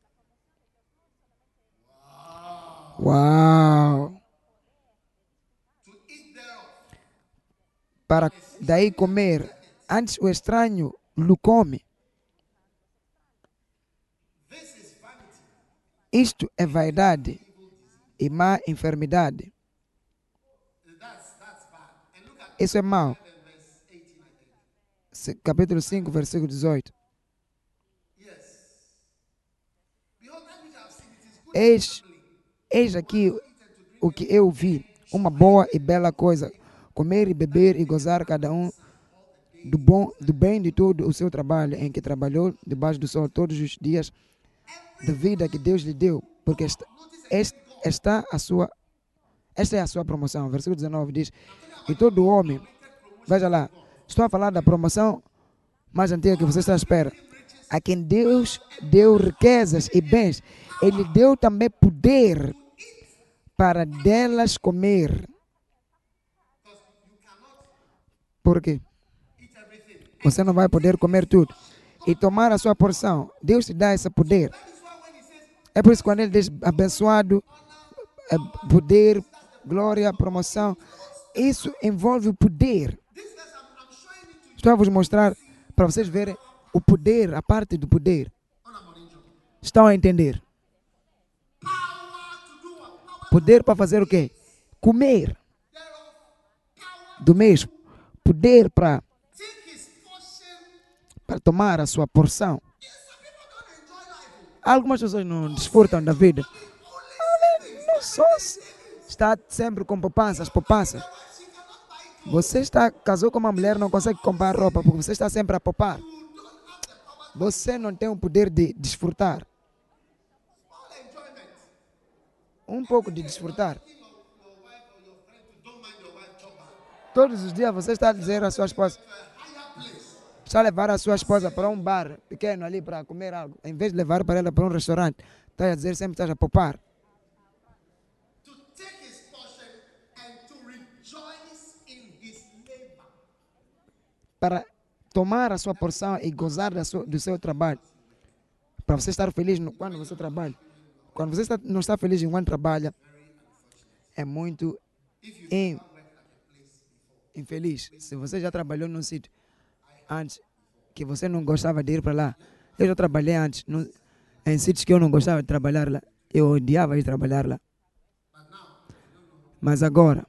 Uau! Para daí comer. Antes o estranho lhe come. Isto é vaidade e má enfermidade. Isso é mau. Capítulo 5, versículo 18. Eis, eis aqui o que eu vi, uma boa e bela coisa, comer e beber e gozar cada um do, bom, do bem de todo o seu trabalho em que trabalhou debaixo do sol todos os dias da vida que Deus lhe deu, porque esta, esta, a sua, esta é a sua promoção. Versículo 19 diz: E todo homem, veja lá, estou a falar da promoção mais antiga que você está à espera. A quem Deus deu riquezas e bens, Ele deu também poder para delas comer. Por quê? Você não vai poder comer tudo e tomar a sua porção. Deus te dá esse poder. É por isso que quando ele diz abençoado, é poder, glória, promoção, isso envolve o poder. Estou a vos mostrar para vocês verem o poder, a parte do poder. Estão a entender? Poder para fazer o quê? Comer. Do mesmo. Poder para, para tomar a sua porção. Algumas pessoas não desfrutam da vida. Não só está sempre com poupanças, poupanças. Você está casou com uma mulher, não consegue comprar roupa porque você está sempre a poupar. Você não tem o poder de desfrutar. Um pouco de desfrutar. Todos os dias você está a dizer à sua esposa: só levar a sua esposa para um bar pequeno ali para comer algo, em vez de levar para ela para um restaurante, está a dizer sempre estás a poupar. Para tomar a sua porção e gozar do seu trabalho. Para você estar feliz quando você trabalha. Quando você está, não está feliz enquanto trabalha, é muito in, infeliz. Se você já trabalhou num sítio antes que você não gostava de ir para lá. Eu já trabalhei antes no, em sítios que eu não gostava de trabalhar lá. Eu odiava ir trabalhar lá. Mas agora,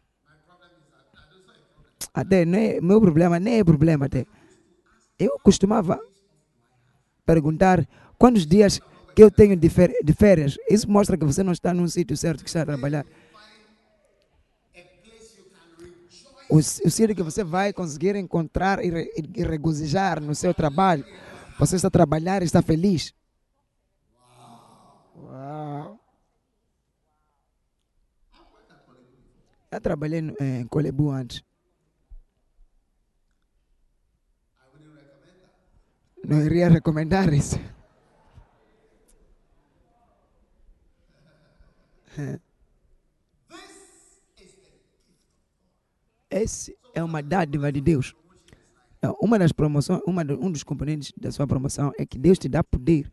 até nem, meu problema nem é problema até. Eu costumava perguntar quantos dias que eu tenho de férias. Isso mostra que você não está num sítio certo que está a trabalhar. O, o que você vai conseguir encontrar e, re, e regozijar no seu trabalho. Você está e está feliz. Uau. Eu trabalhei no- em Colebu antes. Não iria recomendar isso. Esse é uma dádiva de Deus. É, Uma das promoções, uma do- um dos componentes da sua promoção é que Deus te dá poder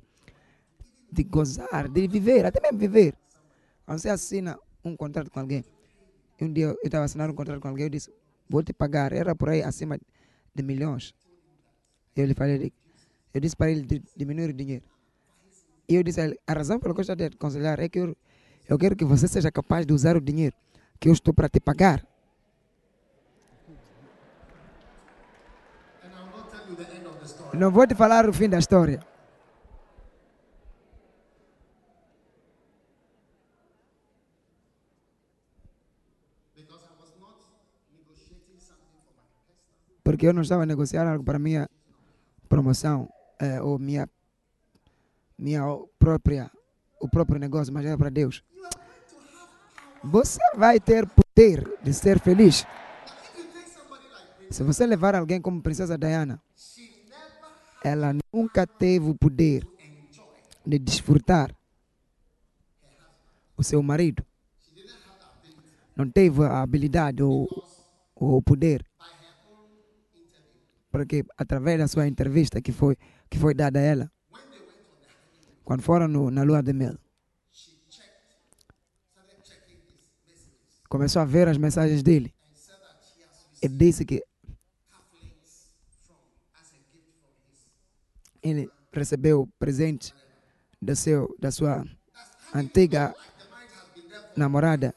de gozar, de viver, até mesmo viver. Quando você assina um contrato com alguém, um dia eu estava assinando um contrato com alguém, eu disse, vou te pagar, era por aí acima de milhões. Eu lhe falei, eu disse para ele di- diminuir o dinheiro. E eu disse a ele, a razão pela qual eu estou te aconselhar é que eu, eu quero que você seja capaz de usar o dinheiro que eu estou para te pagar. Não vou te falar o fim da história. Porque eu não estava a negociar algo para minha promoção eh, ou minha, minha própria, o próprio negócio, mas era para Deus. Você vai ter poder de ser feliz. Se você levar alguém como Princesa Diana, ela nunca teve o poder de desfrutar o seu marido. Não teve a habilidade ou, o poder. Porque através da sua entrevista que foi, que foi dada a ela, quando foram no, na lua de mel, começou a ver as mensagens dele. Ele disse que ele recebeu presente do seu, da sua antiga namorada.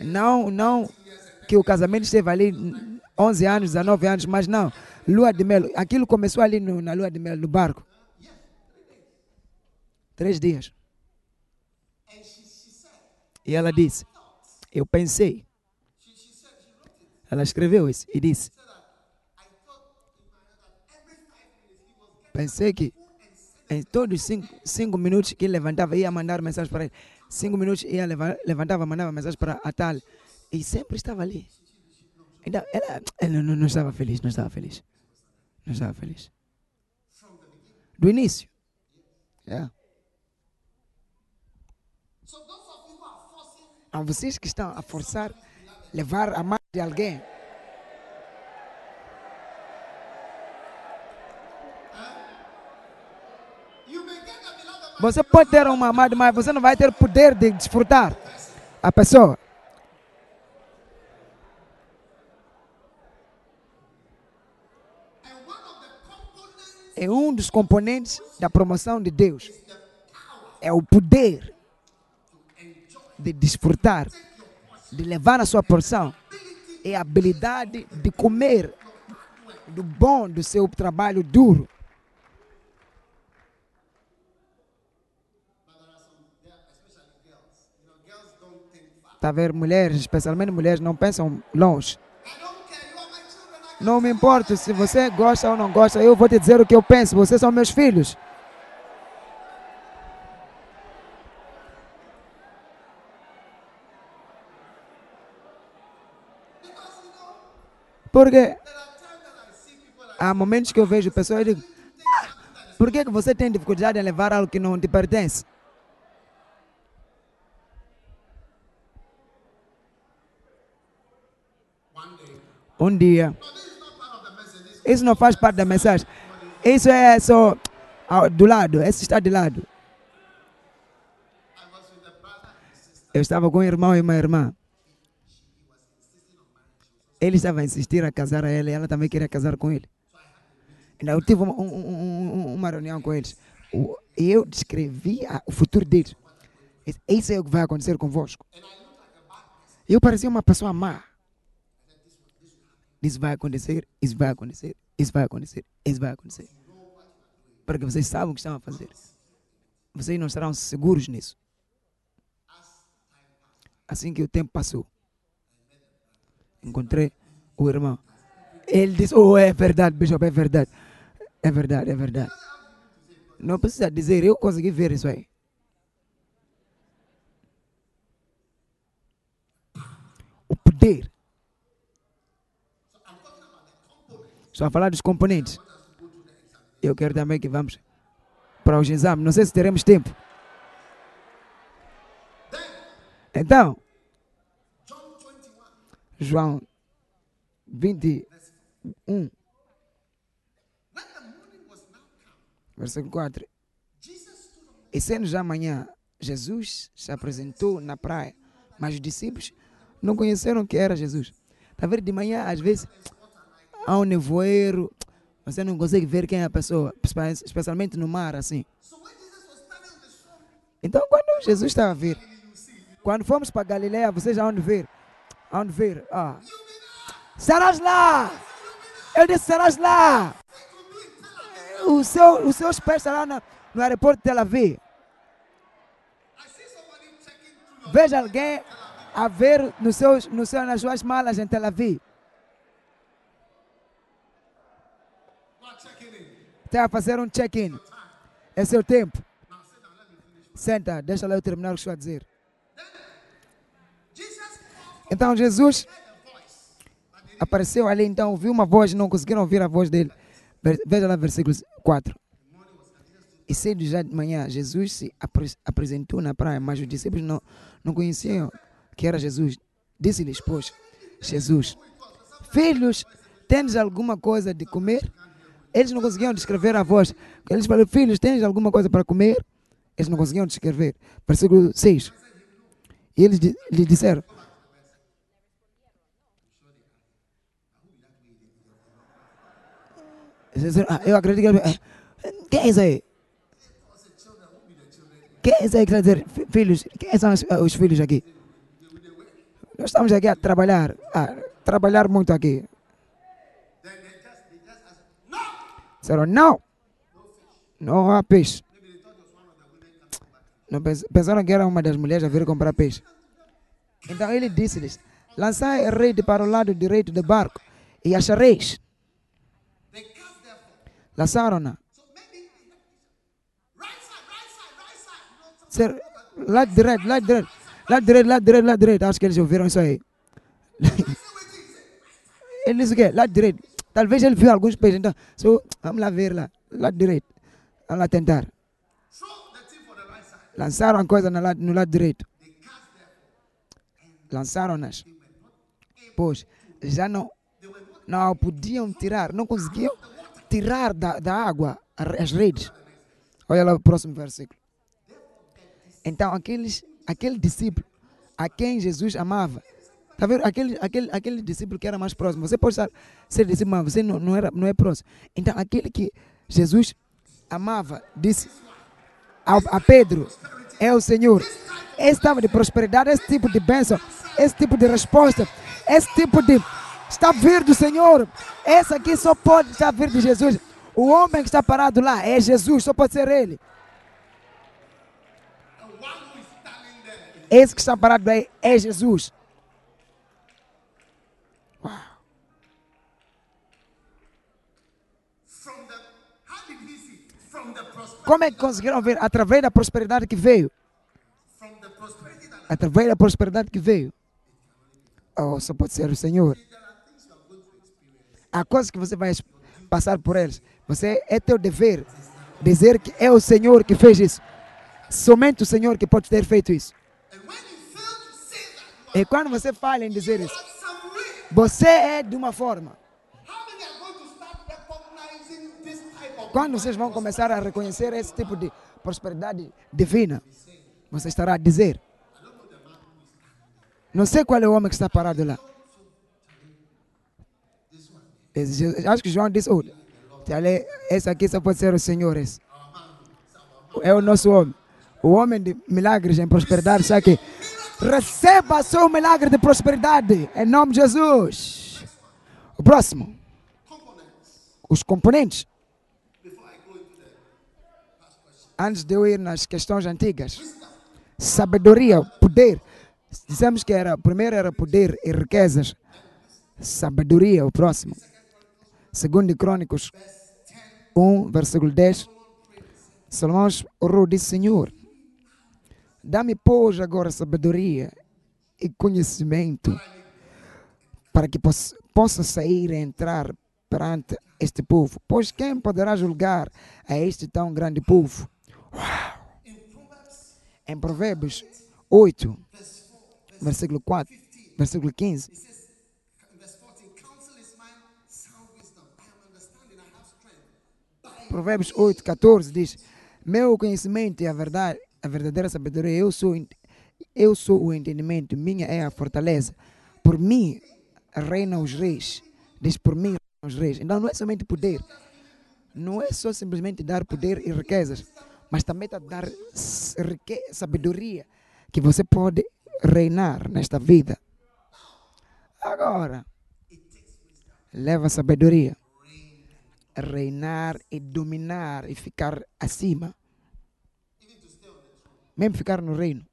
Não, não que o casamento esteve ali 11 anos, 19 anos, mas não. Lua de mel. Aquilo começou ali no- na lua de mel, no barco. Três dias. E ela disse: Eu pensei. Ela escreveu isso e disse: Pensei que em todos os cinco, cinco minutos que ele levantava, ia mandar mensagem para ele. Cinco minutos ia leva, levantava, mandava mensagem para a tal. E sempre estava ali. Ainda, ela, ela não, não estava feliz, não estava feliz. Não estava feliz. Do início. É. A vocês que estão a forçar, levar a mão de alguém. Você pode ter uma amada, mas você não vai ter poder de desfrutar a pessoa. É um dos componentes da promoção de Deus. É o poder de desfrutar, de levar a sua porção. É a habilidade de comer do bom do seu trabalho duro. Está a ver, mulheres, especialmente mulheres, não pensam longe. Não me importa se você gosta ou não gosta, eu vou te dizer o que eu penso. Vocês são meus filhos. Porque há momentos que eu vejo pessoas e digo, "Ah, por que, você tem dificuldade em levar algo que não te pertence? Um dia. Isso não faz parte da mensagem. Isso é só do lado. Esse está de lado. Eu estava com um irmão e uma irmã. Ele estava a insistir a casar a ela e ela também queria casar com ele. Então, eu tive uma, um- um- um- uma reunião com eles. Eu descrevi o futuro deles. Isso é o que vai acontecer convosco. Eu parecia uma pessoa má. Isso vai acontecer, isso vai acontecer, isso vai acontecer, isso vai acontecer. Porque vocês sabem o que estão a fazer. Vocês não estarão seguros nisso. Assim que o tempo passou, encontrei o irmão. Ele disse: Oh, é verdade, Bishop, é verdade. É verdade, é verdade. Não precisa dizer, eu consegui ver isso aí. O poder a falar dos componentes. Eu quero também que vamos para os exames. Não sei se teremos tempo. Então, João 21, versículo 4. E sendo já amanhã, Jesus se apresentou na praia, mas os discípulos não conheceram que era Jesus. Está? De manhã, às vezes, há um nevoeiro, você não consegue ver quem é a pessoa, especialmente no mar, assim. Então, quando Jesus estava a vir, quando fomos para Galileia, vocês já onde ver? Onde ver? Ah. Serás lá! Eu disse, serás lá! O seu, os seus pés estarão no, no aeroporto de Tel Aviv. Veja alguém a ver nos seus, nos seus, nas suas malas em Tel Aviv. Está a fazer um check-in. É seu tempo. Senta, deixa lá eu terminar o que estou a dizer. Então Jesus apareceu ali, então ouviu uma voz, não conseguiram ouvir a voz dele. Veja lá versículo 4. E cedo já de manhã, Jesus se apresentou na praia, mas os discípulos não, não conheciam que era Jesus. Disse-lhes, pois, Jesus, filhos, tens alguma coisa de comer? Eles não conseguiam descrever a voz. Eles falaram, filhos, tens alguma coisa para comer? Eles não conseguiam descrever. Versículo 6. E eles lhe disseram, Ah, eu acredito que. É, quem é isso aí? Quem é isso aí que quer dizer filhos? Quem são os filhos aqui? Nós estamos aqui a trabalhar. A trabalhar muito aqui. Disseram, não. Não há peixe. Não, pensaram que era uma das mulheres a vir comprar peixe. Então ele disse-lhes: Lançai a rede para o lado direito do barco e achareis. Lançaram-na. Lá direito, lá direito, lá direito, lá direito, lá direito. Acho que eles ouviram isso aí. ele disse o quê? Lá direito. Talvez ele viu alguns peixes. Então, so, vamos lá ver lá. Lá direito. Vamos lá tentar. Lançaram a coisa no lado, no lado direito. Lançaram-nas. Pois, já não, não podiam tirar, não conseguiam tirar da, da água as redes. Olha lá o próximo versículo. Então, aqueles, aquele discípulo a quem Jesus amava, tá vendo? Aquele, aquele, aquele discípulo que era mais próximo, você pode ser discípulo, mas você não, não, era, não é próximo. Então, aquele que Jesus amava, disse a, a Pedro: É o Senhor. Esse tipo de prosperidade, esse tipo de bênção, esse tipo de resposta, esse tipo de está vir do Senhor. Esse aqui só pode estar vir de Jesus. O homem que está parado lá é Jesus, só pode ser ele. Esse que está parado aí é Jesus. Como é que conseguiram ver? Através da prosperidade que veio. Através da prosperidade que veio. Oh, só pode ser o Senhor. Há coisas que você vai passar por eles. Você é teu dever dizer que é o Senhor que fez isso. Somente o Senhor que pode ter feito isso. E quando você fala em dizer isso, você é de uma forma. Quando vocês vão começar a reconhecer esse tipo de prosperidade divina, você estará a dizer: Não sei qual é o homem que está parado lá. Acho que João disse, oh, esse aqui só pode ser o Senhor. Esse. É o nosso homem. O homem de milagres em prosperidade, sabe que receba seu milagre de prosperidade em nome de Jesus. O próximo. Os componentes. Antes de eu ir nas questões antigas. Sabedoria, poder. Dizemos que era, primeiro era poder e riquezas. Sabedoria, o próximo. Segundo de Crônicos 1, versículo 10. Salomão orou disse, Senhor, dá-me, pois, agora sabedoria e conhecimento para que possa, sair e entrar perante este povo. Pois quem poderá julgar a este tão grande povo? Uau! Em Provérbios 8, versículo 4, versículo 15. Verse 14, counsel is mine, sound wisdom. I am understanding, I have strength. Provérbios 8, 14 diz: Meu conhecimento e a verdade, a verdadeira sabedoria, eu sou, eu sou o entendimento, minha é a fortaleza. Por mim reinam os reis. Diz por mim reinam os reis. Então não é somente poder. Não é só simplesmente dar poder e riquezas, mas também está dar sabedoria que você pode reinar nesta vida. Agora, leva sabedoria reinar e dominar e ficar acima. Mesmo ficar no reino.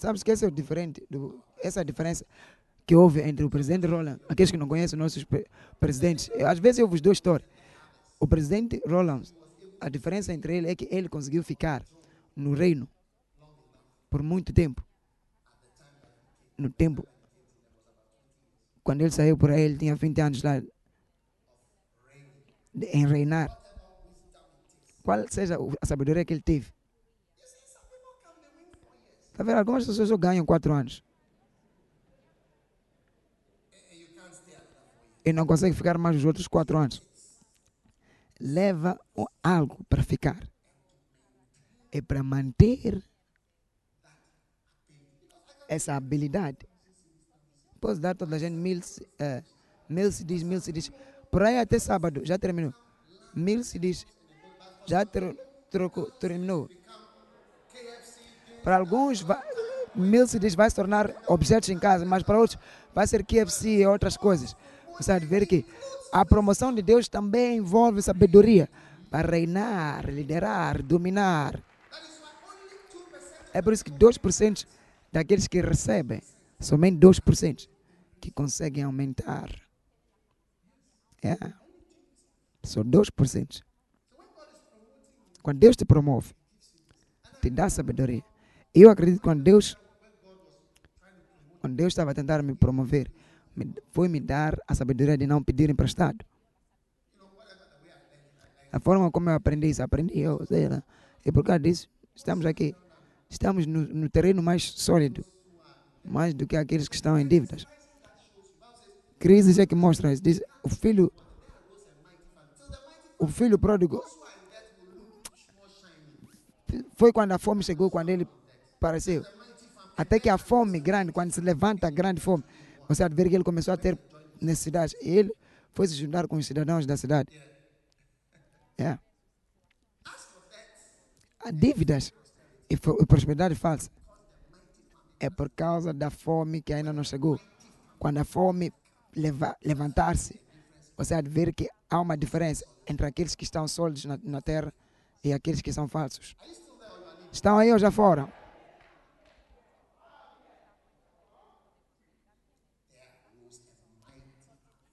Sabes que é o diferente, do, essa é a diferença que houve entre o presidente Roland, aqueles que não conhecem nossos pre- presidentes. Às vezes eu vos dou história. O presidente Roland, a diferença entre ele é que ele conseguiu ficar no reino por muito tempo. No tempo quando ele saiu por aí, ele tinha 20 anos lá de- em reinar. Qual seja a sabedoria que ele teve? Tá vendo? Algumas pessoas só ganham 4 anos. E não consegue ficar mais os outros 4 anos. Leva algo para ficar. É para manter essa habilidade. Posso dar toda a gente mil, eh, mil CDs, mil CDs. Por aí até sábado, já terminou. Mil CDs. Já ter, trocou, terminou. Para alguns, vai, mil CDs vai se tornar objetos em casa, mas para outros vai ser KFC e outras coisas. Você vai ver que a promoção de Deus também envolve sabedoria para reinar, liderar, dominar. É por isso que 2% daqueles que recebem, somente 2% que conseguem aumentar. É. Só 2%. Quando Deus te promove, te dá sabedoria. Eu acredito que quando Deus, quando Deus estava a tentar me promover, foi me dar a sabedoria de não pedir emprestado. A forma como eu aprendi isso, aprendi eu, sei lá. E por causa disso, estamos aqui. Estamos no, no terreno mais sólido, mais do que aqueles que estão em dívidas. Crises é que mostra isso. Diz, o filho, o filho pródigo foi quando a fome chegou, quando ele apareceu. Até que a fome grande, quando se levanta a grande fome, você ver que ele começou a ter necessidades. E ele foi se juntar com os cidadãos da cidade. É. Há dívidas e prosperidade falsa. É por causa da fome que ainda não chegou. Quando a fome leva, levantar-se, você ver que há uma diferença entre aqueles que estão sólidos na, na terra e aqueles que são falsos. Estão aí ou já foram?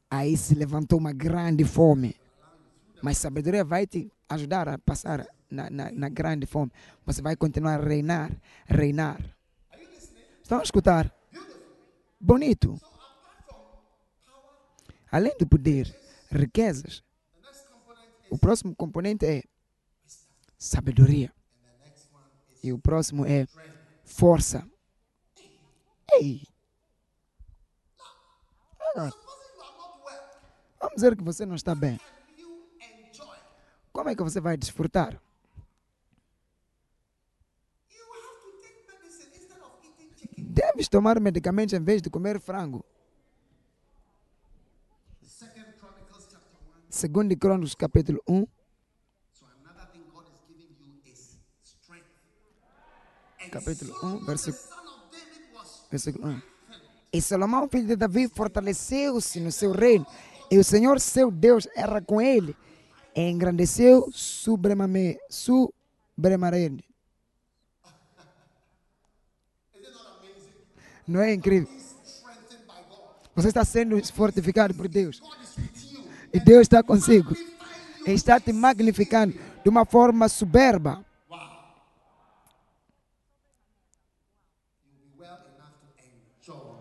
Aí se levantou uma grande fome. Mas sabedoria vai te ajudar a passar na, na, na grande fome. Você vai continuar a reinar, reinar. Estão a escutar? Bonito. Além do poder, riquezas. O próximo componente é sabedoria. E o próximo é força. Ei! Vamos dizer que você não está bem. Como é que você vai desfrutar? Deves tomar medicamentos em vez de comer frango. Second Chronicles chapter 1. Segundo Crônicos, capítulo 1, capítulo 1, Solomon, the versículo, son of David, was versículo 1. E Salomão, filho de Davi, fortaleceu-se no seu reino, e o Senhor, seu Deus, era com ele, e engrandeceu supremamente. Não é incrível? Você está sendo fortificado por Deus. E Deus está consigo. E está te magnificando de uma forma soberba.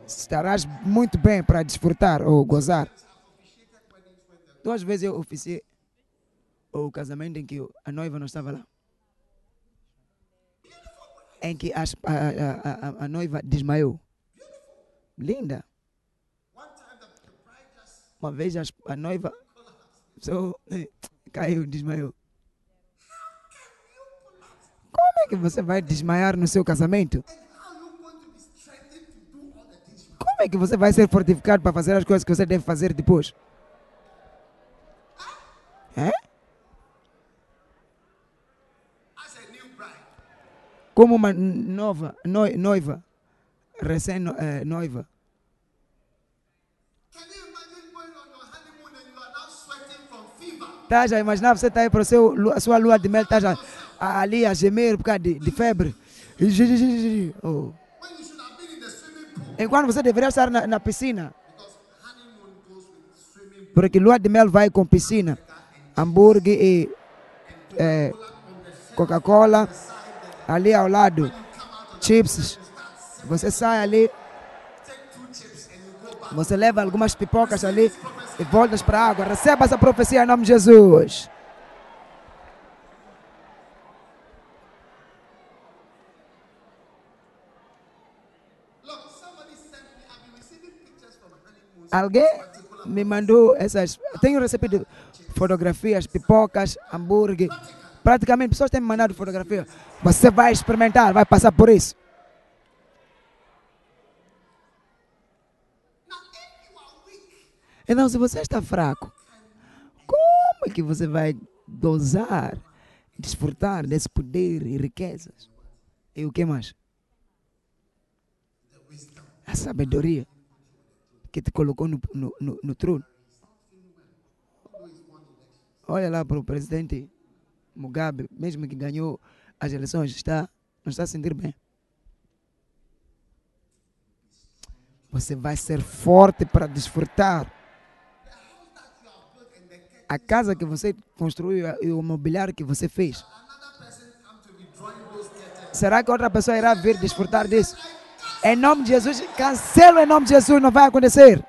Estarás muito bem para desfrutar ou gozar. Duas vezes eu oficiei o casamento em que a noiva não estava lá. Em que a, a- a- a noiva desmaiou. Linda. Uma vez a noiva só caiu, desmaiou. Como é que você vai desmaiar no seu casamento? Como é que você vai ser fortificado para fazer as coisas que você deve fazer depois? É? Como uma nova noi- noiva, recém-noiva. Tá já imaginar você está aí para seu, a sua lua de mel, está já a- ali a gemer por causa de, de febre. Oh. Enquanto você deveria estar na, na piscina. Porque lua de mel vai com piscina, hambúrguer e eh, Coca-Cola ali ao lado, chips. Você sai ali, você leva algumas pipocas ali e voltas para a água. Receba essa profecia em nome de Jesus. Alguém me mandou essas. Tenho recebido fotografias, pipocas, hambúrguer. Praticamente, pessoas têm me mandado fotografia. Você vai experimentar, vai passar por isso. Então, se você está fraco, como é que você vai gozar, desfrutar desse poder e riquezas? E o que mais? A sabedoria que te colocou no, no, no, no trono. Olha lá para o presidente Mugabe, mesmo que ganhou as eleições, está, não está a sentir bem. Você vai ser forte para desfrutar a casa que você construiu e o mobiliário que você fez. Será que outra pessoa irá vir desfrutar disso? Em nome de Jesus, cancelo em nome de Jesus, não vai acontecer.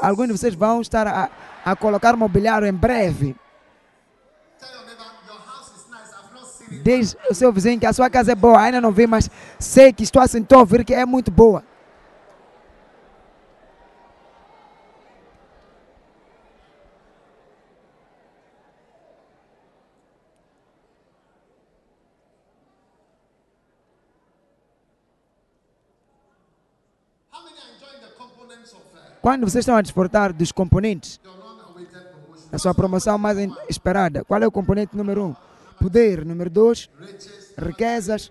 Alguns de vocês vão estar a, a colocar mobiliário em breve. Diz o seu vizinho que a sua casa é boa, ainda não vi, mas sei que estou a sentir ouvir que é muito boa. Quando vocês estão a desfrutar dos componentes promotion? da sua promoção mais esperada, qual é o componente número um? Poder. Número dois, riquezas.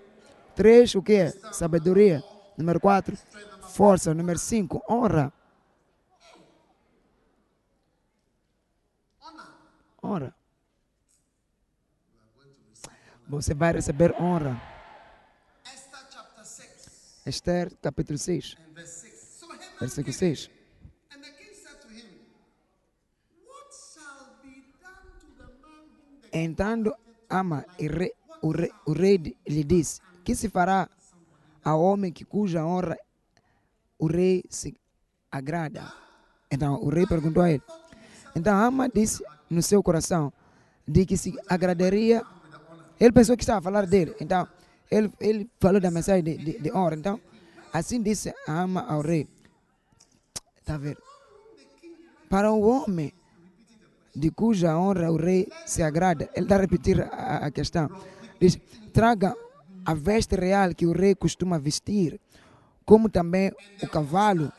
Três, o que é? Sabedoria. Número quatro, força. Número cinco, honra. Honra. Você vai receber honra. Esther chapter 6 Esther, capítulo 6, and verse 6. So Haman versículo came, 6. Entrando Ama, o, o rei lhe disse: Que se fará ao homem que cuja honra o rei se agrada? Então o rei perguntou a ele. Então Ama disse no seu coração de que se agradaria. Ele pensou que estava a falar dele. Então ele, ele falou da mensagem de, de, de honra. Então assim disse Ama ao rei: Está a ver? Para o homem de cuja honra o rei se agrada. Ele está a repetir a, a questão. Diz: traga a veste real que o rei costuma vestir, como também o cavalo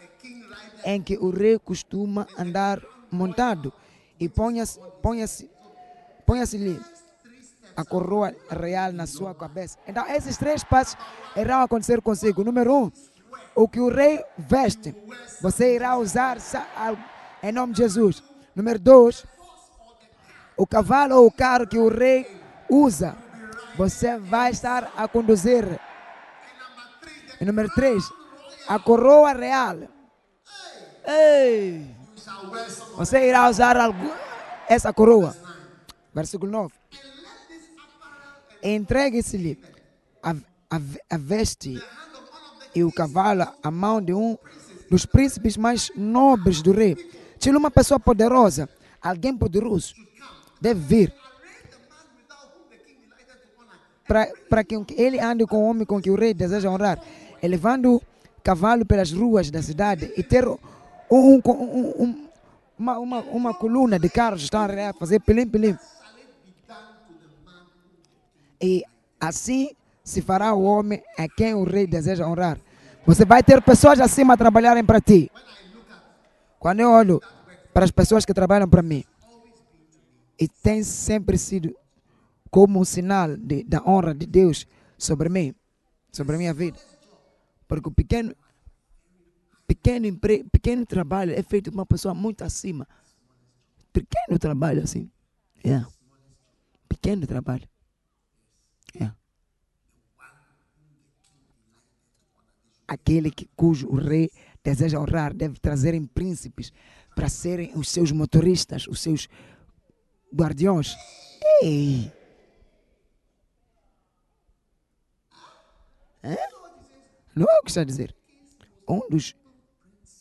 em que o rei costuma andar montado, e ponha-se ponha-se ponha-se-lhe a coroa real na sua cabeça. Então, esses três passos irão acontecer consigo. Número um, o que o rei veste, você irá usar em nome de Jesus. Número dois, o cavalo ou o carro que o rei usa, você vai estar a conduzir. E número três, a coroa real. Ei! Você irá usar essa coroa. Versículo 9. Entregue-se-lhe a, a, a veste e o cavalo à mão de um dos príncipes mais nobres do rei. Tinha uma pessoa poderosa, alguém poderoso, deve vir para que ele ande com o homem com que o rei deseja honrar, elevando cavalo pelas ruas da cidade e ter um, um- um- um- uma, uma, uma coluna de carros estão a fazer pilim pilim. E assim se fará o homem a quem o rei deseja honrar. Você vai ter pessoas acima trabalharem para ti. Quando eu olho para as pessoas que trabalham para mim, e tem sempre sido como um sinal de, da honra de Deus sobre mim, sobre a minha vida. Porque o pequeno, pequeno, empre, pequeno trabalho é feito por uma pessoa muito acima. Pequeno trabalho assim. Yeah. Pequeno trabalho. Yeah. Aquele que, cujo o rei deseja honrar deve trazerem príncipes para serem os seus motoristas, os seus guardiões. Ei! Hã? Não é o que está a dizer. Um dos,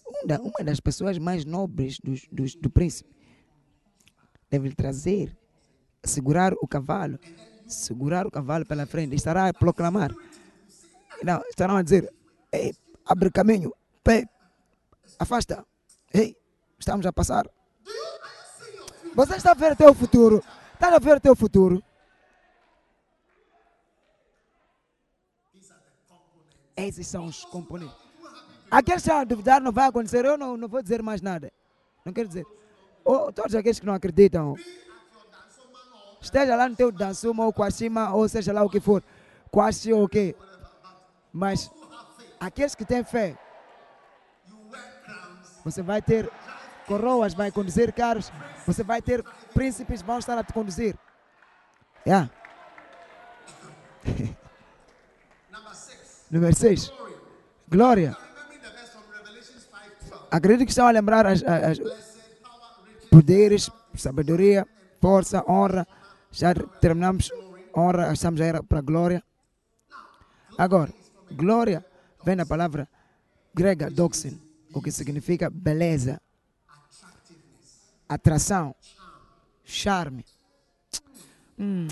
um da, uma das pessoas mais nobres dos, dos, do príncipe deve trazer, segurar o cavalo, segurar o cavalo pela frente, estará a proclamar. Não, estarão a dizer, Ei, abre caminho, pé, afasta. Ei, estamos a passar. Você está a ver o teu futuro. Está a ver o teu futuro. Esses são os componentes. Aqueles que estão a duvidar não vai acontecer. Eu não, não vou dizer mais nada. Não quero dizer. Oh, todos aqueles que não acreditam. Esteja lá no teu dansuma ou quashima ou seja lá o que for. Quashi ou o quê. Mas aqueles que têm fé. Você vai ter coroas, vai conduzir carros. Você vai ter príncipes vão estar a te conduzir. Yeah. Número 6. Glória. Remembering the verse from Revelations 5:12. Acredito que estão a lembrar as, as- as poderes, sabedoria, força, honra. Já terminamos honra, estamos ir para glória. Agora, glória vem da palavra grega doxin, o que significa beleza, atração, charme. Hum.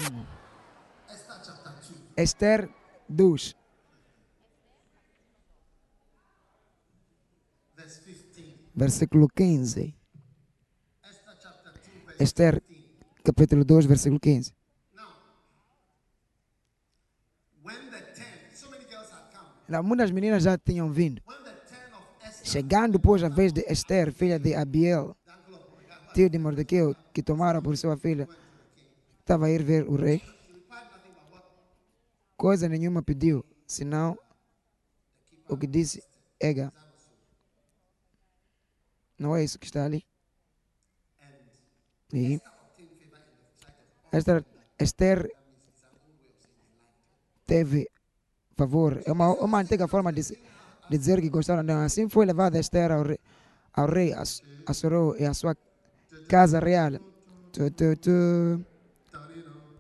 Esther 2, Verse 15. versículo 15. Esther chapter 2, verse Esther, capítulo 2, versículo 15. Now, when the ten, so many girls had come. Lá, Muitas meninas já tinham vindo. Chegando, pois, a vez de Esther, filha de Abiel, tio de Mordequeu, que tomara por sua filha, estava a ir ver o rei. Coisa nenhuma pediu, senão o que disse Ega. Não é isso que está ali? E Esther, Esther teve favor. É uma, uma antiga forma de, de dizer que gostaram. Assim foi levada Esther ao rei, ao rei Ass- Assuero e à sua casa real. Tu, tu, tu.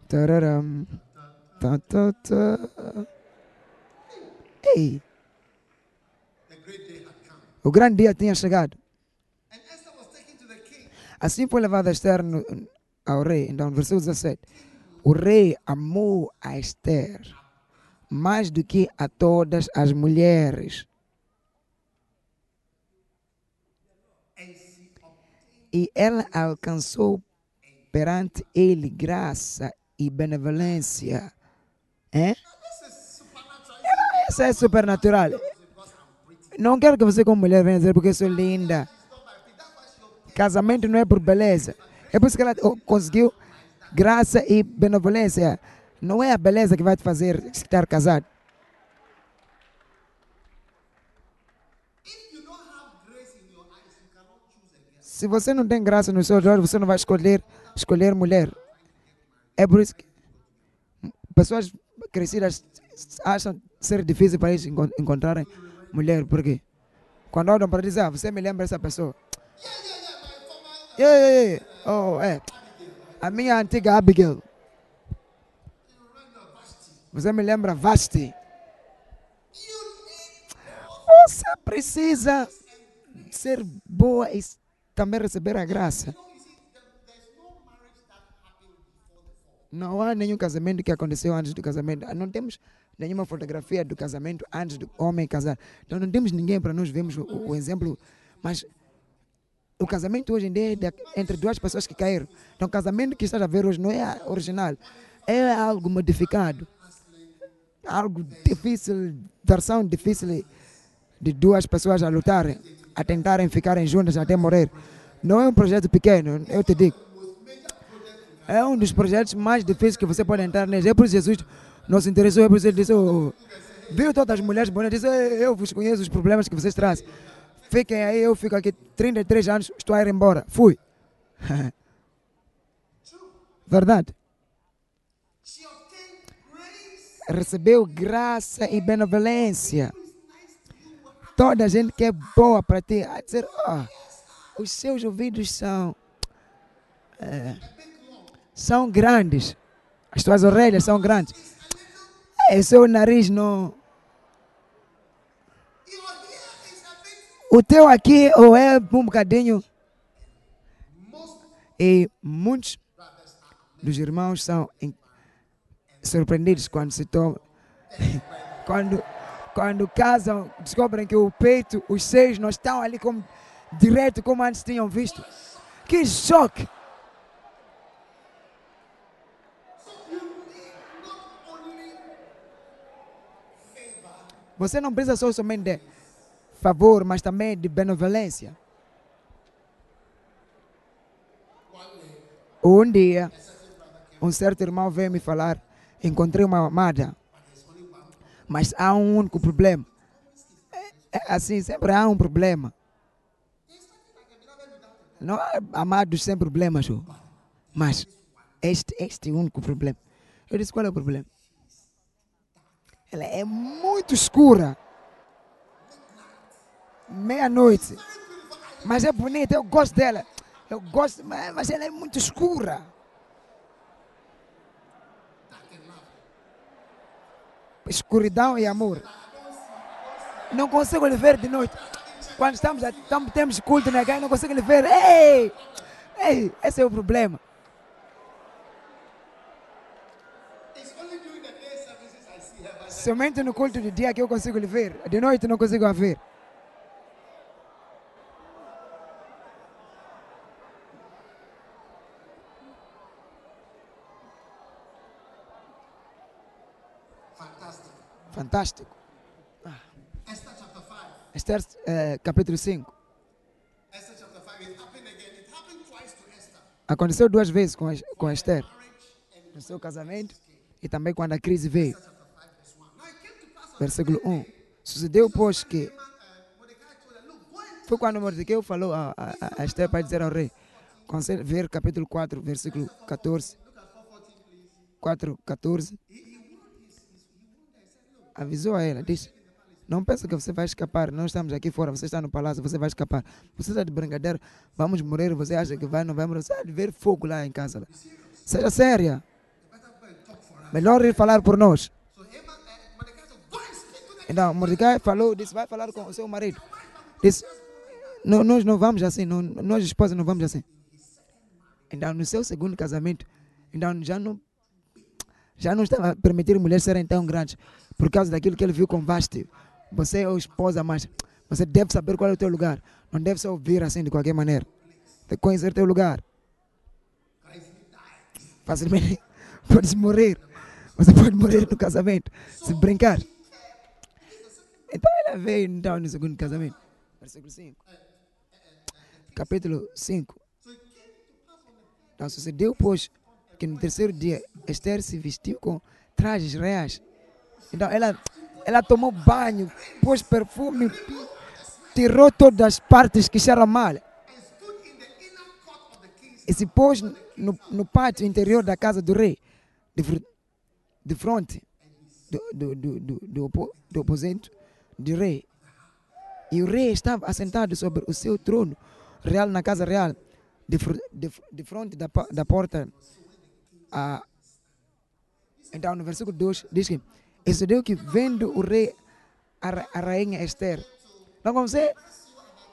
Tararam. Ta, ta, ta. Ei, o grande dia tinha chegado. Assim foi levada Esther no, ao rei. Então, versículo 17. O rei amou a Esther mais do que a todas as mulheres. E ela alcançou perante ele graça e benevolência. É? Essa é supernatural. Não quero que você, como mulher, venha dizer porque eu sou linda. Casamento não é por beleza. É por isso que ela oh, conseguiu graça e benevolência. Não é a beleza que vai te fazer estar casado. Se você não tem graça nos seus olhos, você não vai escolher, escolher mulher. É por isso que pessoas crescidas acham ser difícil para eles encon- encontrarem mulher. Porque quando olham para dizer, ah, você me lembra essa pessoa. Yeah, yeah, yeah. Oh, é. A minha antiga Abigail. Você me lembra Vasti. Você precisa ser boa e também receber a graça. Não há nenhum casamento que aconteceu antes do casamento. Não temos nenhuma fotografia do casamento antes do homem casar. Então não temos ninguém para nós vermos o, o exemplo. Mas o casamento hoje em dia é entre duas pessoas que caíram. Então o casamento que estás a ver hoje não é original. É algo modificado. Algo difícil, versão difícil de duas pessoas a lutarem, a tentarem ficarem juntas até morrer. Não é um projeto pequeno, eu te digo. É um dos projetos mais difíceis que você pode entrar nele. É por Jesus não se interessou, é por isso ele disse, "Oh, viu todas as mulheres bonitas, disse, "Eh, eu vos conheço os problemas que vocês trazem. Fiquem aí, eu fico aqui 33 anos, estou a ir embora. Fui. Verdade. Recebeu graça e benevolência. Toda a gente que é boa para ti, a dizer, "Ah, os seus ouvidos são, eh, são grandes. As tuas orelhas são grandes. Eh, O seu nariz não. O teu aqui ou é um bocadinho. E muitos dos irmãos são surpreendidos quando se tomam. quando, quando casam, descobrem que o peito, os seios não estão ali como, direto como antes tinham visto. Que choque! Você não precisa só somente de favor, mas também de benevolência. Um dia, um certo irmão veio me falar, encontrei uma amada, mas há um único problema. É- é assim, sempre há um problema. Não amados sem problemas, mas este, este é único problema. Eu disse, qual é o problema? Ela é muito escura. Meia-noite. Mas é bonita, eu gosto dela. Eu gosto, mas ela é muito escura. Escuridão e amor. Não consigo lhe ver de noite. Quando estamos, estamos temos culto na igreja, não consigo lhe ver. Ei! Ei! Esse é o problema. Somente no culto de dia que eu consigo lhe ver. De noite não consigo a ver. Fantástico. Esther chapter 5. Esther, eh, capítulo 5. Esther 5. Twice to Esther. Aconteceu duas vezes com, com Esther. No seu casamento e também quando a crise veio. Versículo 1. Sucedeu, pois, que and foi quando Mordecai falou a, a, a Esther para dizer ao rei. Ver capítulo 4, versículo 14. 4, 14. Avisou a ela, disse: Não pensa que você vai escapar. Nós estamos aqui fora, você está no palácio, você vai escapar. Você está de brincadeira, vamos morrer. Você acha que vai, não vai morrer. Você vai ver fogo lá em casa. Seja séria. Melhor ir falar por nós. Então, Mordecai falou, disse, vai falar com o seu marido. Disse, "Não, nós não vamos assim, não, nós esposas não vamos assim. Então, no seu segundo casamento, então já não, já não estava a permitir mulheres serem tão grandes por causa daquilo que ele viu com Vasti. Você é esposa, mas você deve saber qual é o teu lugar. Não deve só ouvir assim de qualquer maneira. Tem que conhecer teu lugar. Facilmente podes morrer. Você pode morrer no casamento, se brincar. Então ela veio então no segundo casamento. Versículo 5. Capítulo 5. Então sucedeu, pois, que no terceiro dia Esther se vestiu com trajes reais. Então ela, ela tomou banho, pôs perfume, tirou todas as partes que cheiram mal. E se pôs no, no pátio interior da casa do rei, de, de frente do, do, do, do, aposento do rei. E o rei estava assentado sobre o seu trono real na casa real, de, de, de frente da, da porta. Então, no versículo 2 diz que: E sucedeu que, vendo o rei a, a rainha Esther Então, quando você,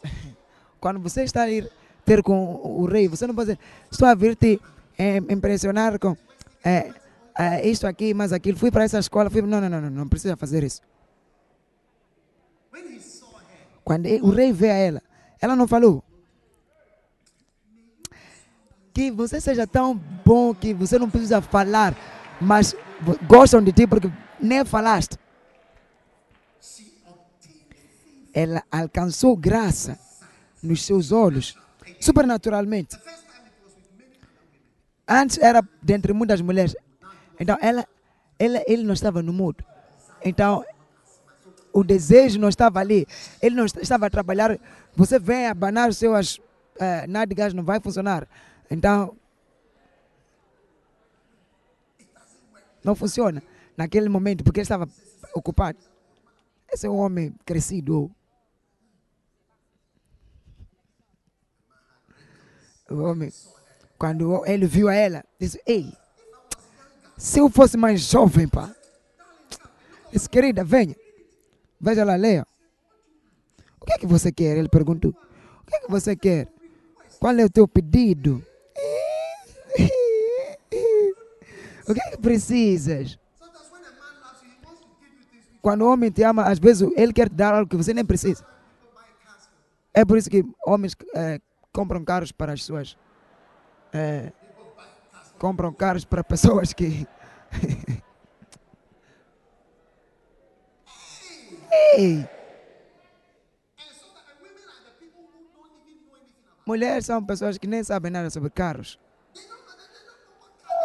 quando você está a ir ter com o rei, você não pode dizer, estou a vir te eh, impressionar com eh, eh, isto aqui, mas aquilo. Fui para essa escola, fui. Não, não, não, não, não precisa fazer isso. Quando o rei vê a ela, ela não falou. Que você seja tão bom que você não precisa falar, mas gostam de ti porque nem falaste. Ela alcançou graça nos seus olhos, supernaturalmente. Antes era dentre muitas mulheres. Então ela, ela, ele não estava no mundo. Então o desejo não estava ali. Ele não est- estava a trabalhar. Você vem abanar os seus eh, nádegas, não vai funcionar. Então, não funciona naquele momento, porque ele estava ocupado. Esse é um homem crescido. O homem, quando ele viu a ela, disse: Ei, se eu fosse mais jovem, pá. Disse, querida, venha. Veja lá, leia. O que é que você quer? Ele perguntou. O que é que você quer? Qual é o teu pedido? O que é que precisas? things. Quando o homem te ama, às vezes ele quer te dar algo que você nem precisa. É por isso que homens eh, compram carros para as suas. eh, compram carros para pessoas que. Ei! Anything about. Mulheres são pessoas que nem sabem nada sobre carros.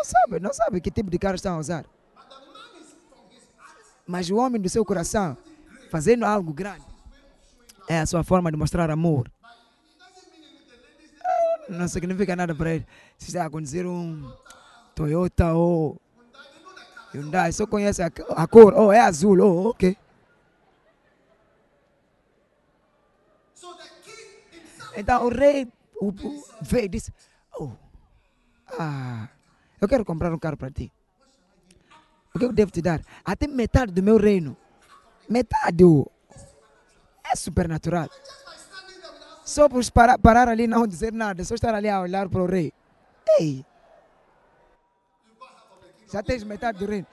Não sabem, não sabem que tipo de carro estão a usar. Mas o homem do seu coração, fazendo algo grande, é a sua forma de mostrar amor. Não significa nada para ele. Se está a conduzir um Toyota ou Hyundai, só conhece a, a cor. Oh, é azul. Oh, ok. Então o rei o, o, veio e disse: Oh, ah, eu quero comprar um carro para ti. O que eu devo te dar? Até metade do meu reino. Metade. É supernatural. Só por parar, parar ali não dizer nada, só estar ali a olhar para o rei. Ei! Já tens metade do reino.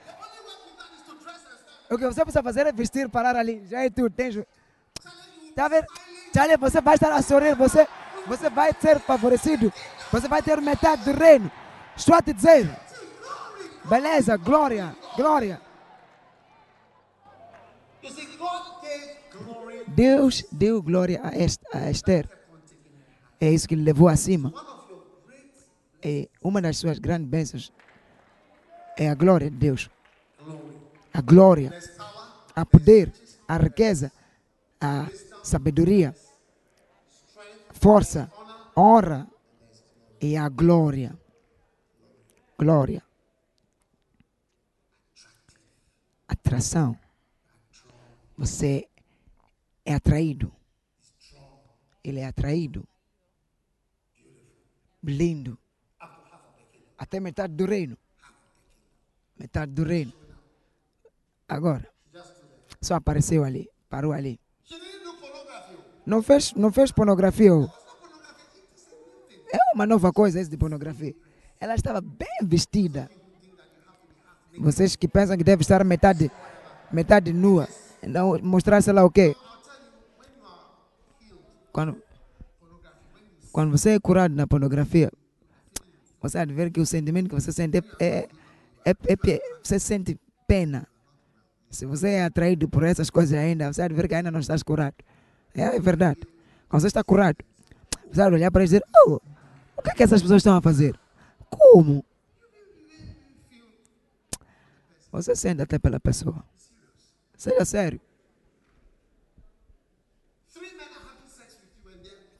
O que você precisa fazer é vestir, parar ali. Já é tudo. Tens, Tá vendo? Você vai estar a sorrir, você, você vai ser favorecido. Você vai ter metade do reino. Dizer. Beleza, glória, glória. Deus deu glória a Esther. É isso que ele levou acima. É uma das suas grandes bênçãos é a glória de Deus. A glória, a poder, a riqueza, a sabedoria, força, honra e a glória. Glória. Atração. Você é atraído. Ele é atraído. Lindo. Até metade do reino. Metade do reino. Agora, só apareceu ali, parou ali. Não fez, não fez pornografia. É uma nova coisa esse de pornografia. Ela estava bem vestida. Vocês que pensam que deve estar metade, metade nua. Então, mostrar, sei lá o quê. Quando, quando você é curado na pornografia, você há de ver que o sentimento que você sente é, é, é, é você sente pena. Se você é atraído por essas coisas ainda, você há de ver que ainda não estás curado. É, é verdade. Quando você está curado, você vai olhar para eles e dizer, oh, o que é que essas pessoas estão a fazer? Como? Você sente até pela pessoa. Seja sério.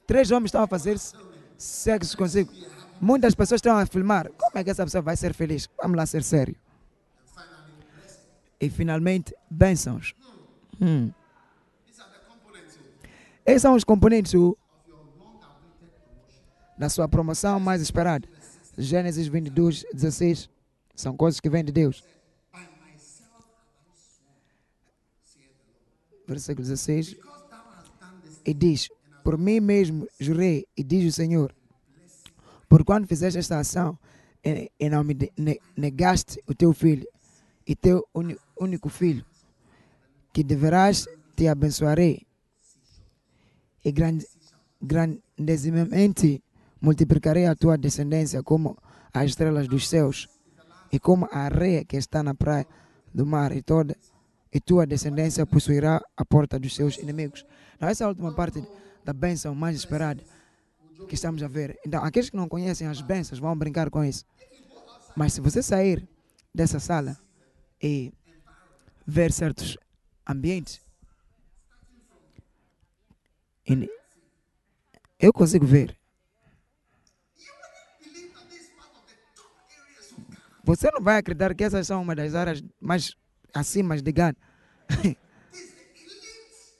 Três homens estão a fazer sexo consigo. Muitas pessoas estão a filmar. Como é que essa pessoa vai ser feliz? Vamos lá ser sério. E finalmente, bênçãos. Hum. Esses são os componentes da sua promoção mais esperada. Gênesis 22, 16. São coisas que vêm de Deus. Versículo 16. because thou hast done this e diz: Por mim mesmo jurei, e diz o Senhor, por quando fizeste esta ação e, e não me negaste o teu filho e teu único filho, que deverás te abençoarei e grande, grandesimamente multiplicarei a tua descendência como as estrelas dos céus e como a areia que está na praia do mar e toda e tua descendência possuirá a porta dos seus inimigos. Então, essa é a última parte da bênção mais esperada que estamos a ver. Então, aqueles que não conhecem as bênçãos vão brincar com isso. Mas se você sair dessa sala e ver certos ambientes, eu consigo ver. Você não vai acreditar que essas são uma das áreas mais acima de Ghana.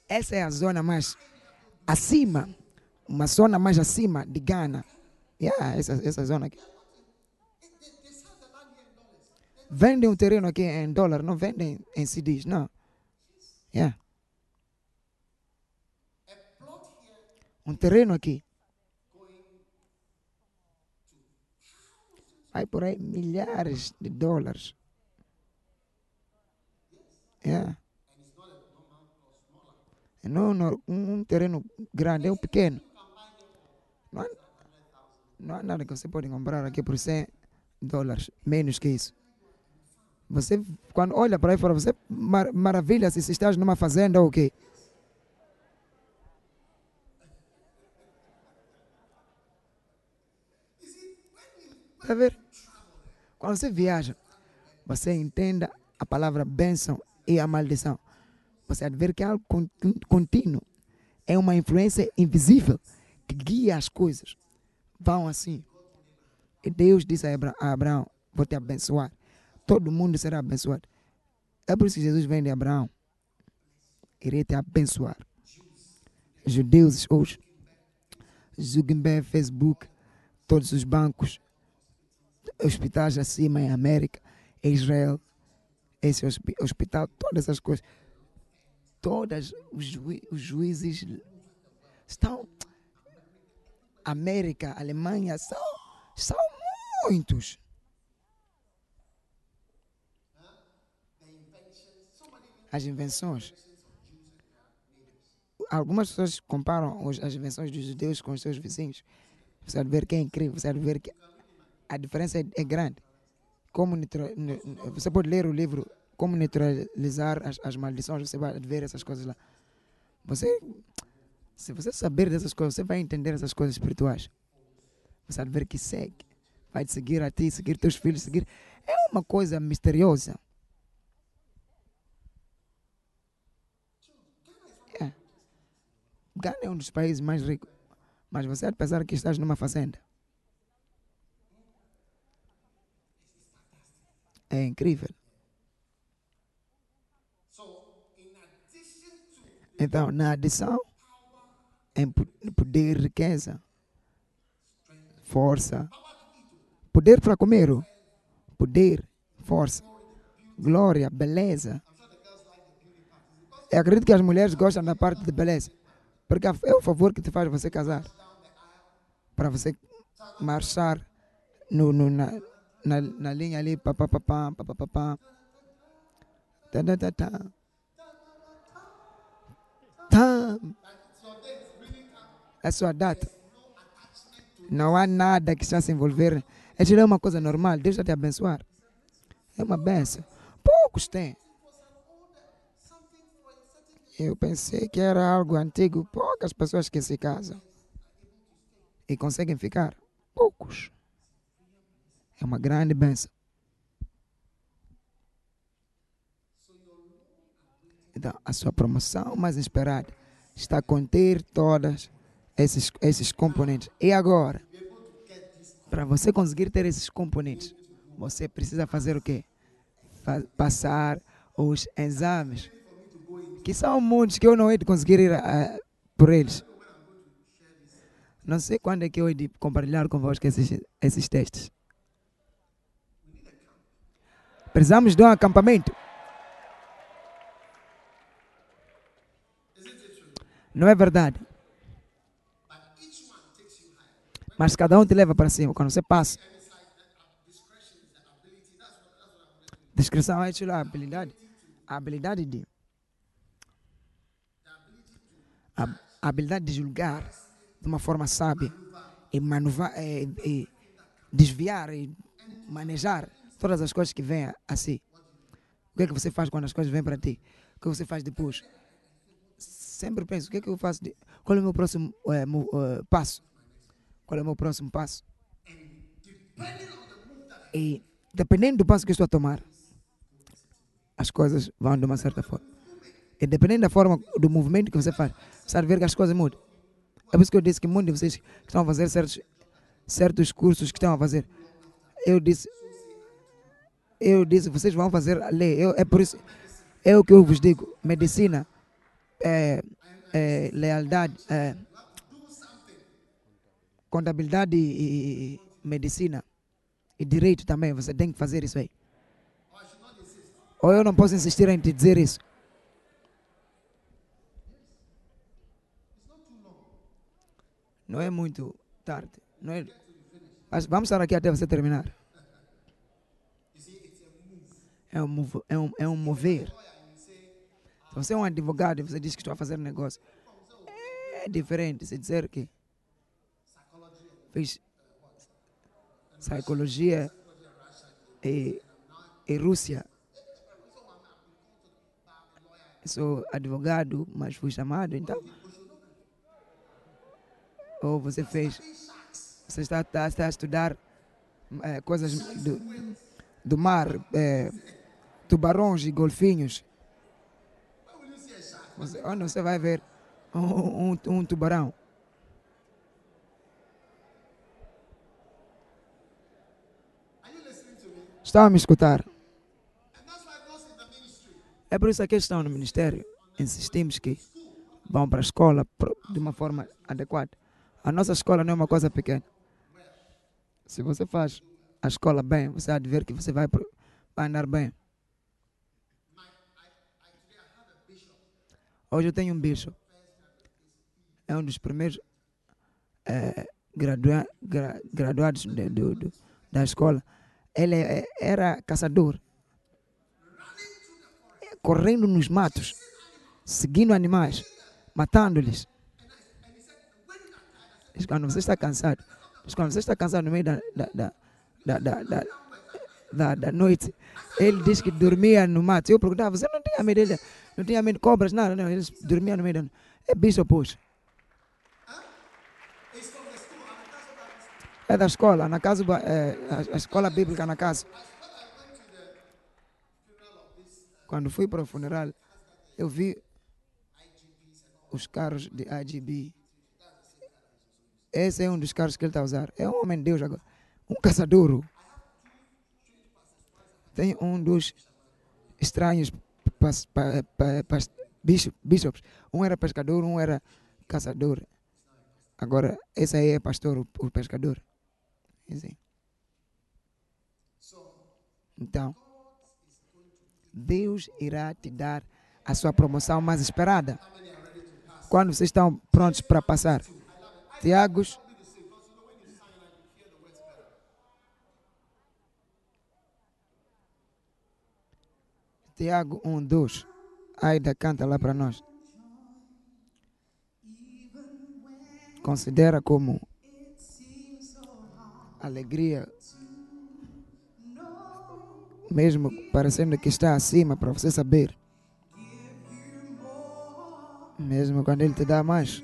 Essa é a zona mais acima, uma zona mais acima de Ghana. Yeah, essa, essa zona aqui. Vendem um terreno aqui em dólar, não vendem em CDs, não. Yeah. Um terreno aqui. Vai por aí milhares de dólares. Yeah. Não, não, um, um terreno grande, é um pequeno. Não há, não há nada que você pode comprar aqui por 100 dólares, menos que isso. Você, quando olha para aí fora, você mar, maravilha se se estás numa fazenda ou o quê. Está a ver? Quando você viaja, você entenda a palavra bênção e a maldição. Você ver que é algo contínuo-. É uma influência invisível que guia as coisas. Vão assim. E Deus disse a a Abraão: Vou te abençoar. Todo mundo será abençoado. É por isso que Jesus vem de Abraão. Irei te abençoar. Judeus hoje, Zuckerberg, Facebook, todos os bancos, hospitais acima em América, em Israel, esse hospi- hospital, todas essas coisas. Todas os, jui- os juízes estão. América, Alemanha, são, são muitos. As invenções. Algumas pessoas comparam as invenções dos judeus com os seus vizinhos. Você vai ver que é incrível, você vai ver que a diferença é, é grande. Como você pode ler o livro Como Neutralizar as, as Maldições, você vai ver essas coisas lá. Você, se você saber dessas coisas, você vai entender essas coisas espirituais. Você vai ver que segue, vai te seguir a ti, seguir teus filhos, seguir. É uma coisa misteriosa. É. Ghana é um dos países mais ricos, mas você vai pensar que estás numa fazenda. É incrível. Então, na adição, em po- poder, riqueza, força, poder para comer, oh. poder, força, glória, beleza. Eu acredito que as mulheres gostam da parte de beleza, porque é o favor que te faz você casar, para você marchar no, no, na, na, na linha ali, papapá, papapá. Tá, tá, tá, tá. Tá. É sua data. Não há nada que está se envolver. É tirar uma coisa normal. Deus vai te abençoar. É uma benção. Poucos têm. Eu pensei que era algo antigo. Poucas pessoas que se casam e conseguem ficar. Poucos. É uma grande benção. Então, a sua promoção mais esperada está a conter todas esses, esses componentes. E agora, para você conseguir ter esses componentes, você precisa fazer o quê? Fa- passar os exames, que são muitos que eu não hei de conseguir ir ah, por eles. Não sei quando é que eu hei de compartilhar convosco esses, esses testes. Precisamos de um acampamento. Não é verdade? Mas cada um te leva para cima quando você passa. Descrição é a habilidade. A habilidade de. A, habilidade de julgar de uma forma sábia e, manuvar, e, eh, e eh, desviar e manejar todas as coisas que vêm assim. O que é que você faz quando as coisas vêm para ti? O que você faz depois? Sempre penso, o que é que eu faço? De, qual é o meu próximo mo- eh, passo? Qual é o meu próximo passo? E dependendo do passo que eu estou a tomar, as coisas vão de uma certa forma. E dependendo da forma do movimento que você faz, você vai ver que as coisas mudam. É por isso que eu disse que muitos de vocês que estão a fazer certos, certos cursos que estão a fazer, eu disse, eu disse, vocês vão fazer a lei. Eu, é por isso, é o que eu vos digo. Medicina, é, é, lealdade, é, contabilidade e, e medicina e direito também. Você tem que fazer isso aí. Ou eu não posso insistir em te dizer isso. Não é muito tarde. Não é... Mas vamos estar aqui até você terminar. É um, é um, é um mover. Se você é um advogado e você diz que a fazer negócio, é diferente se dizer que fez psicologia e, e Rússia. Sou advogado, mas fui chamado, então. Ou você fez. Você está, está, está a estudar eh, coisas do, do mar, eh, tubarões e golfinhos. Você, onde você vai ver um, um, um tubarão? Estão a me escutar? É por isso que estão no ministério. Insistimos que vão para a escola de uma forma adequada. A nossa escola não é uma coisa pequena. Se você faz a escola bem, você há de ver que você vai, vai andar bem. Hoje eu tenho um bicho. É um dos primeiros eh, gradua- gra- graduados de- do- do- da escola. Ele é- era caçador. Correndo nos matos, seguindo animais, matando-lhes. Quando você está cansado, quando você está cansado no meio da, da, da, da, da, da, noite, ele diz que dormia no mato. Eu perguntava, você não tinha medo dele? Não tinha medo de cobras? Não, não, eles dormiam no meio da noite. É bicho, poxa. É da escola, na casa, é, a, a escola bíblica na casa. Quando fui para o funeral, eu vi os carros de IGB. Esse é um dos carros que ele está a usar. É um homem de Deus agora. Um caçador. Tem um dos estranhos pas, pa, pa, bishops. Um era pescador, um era caçador. Agora, esse aí é pastor, o, o pescador. Então, Deus irá te dar a sua promoção mais esperada. Quando vocês estão prontos para passar. Tiagos. Tiago 1, 2. Aida canta lá para nós. Considera como alegria, mesmo parecendo que está acima, para você saber. Mesmo quando Ele te dá mais,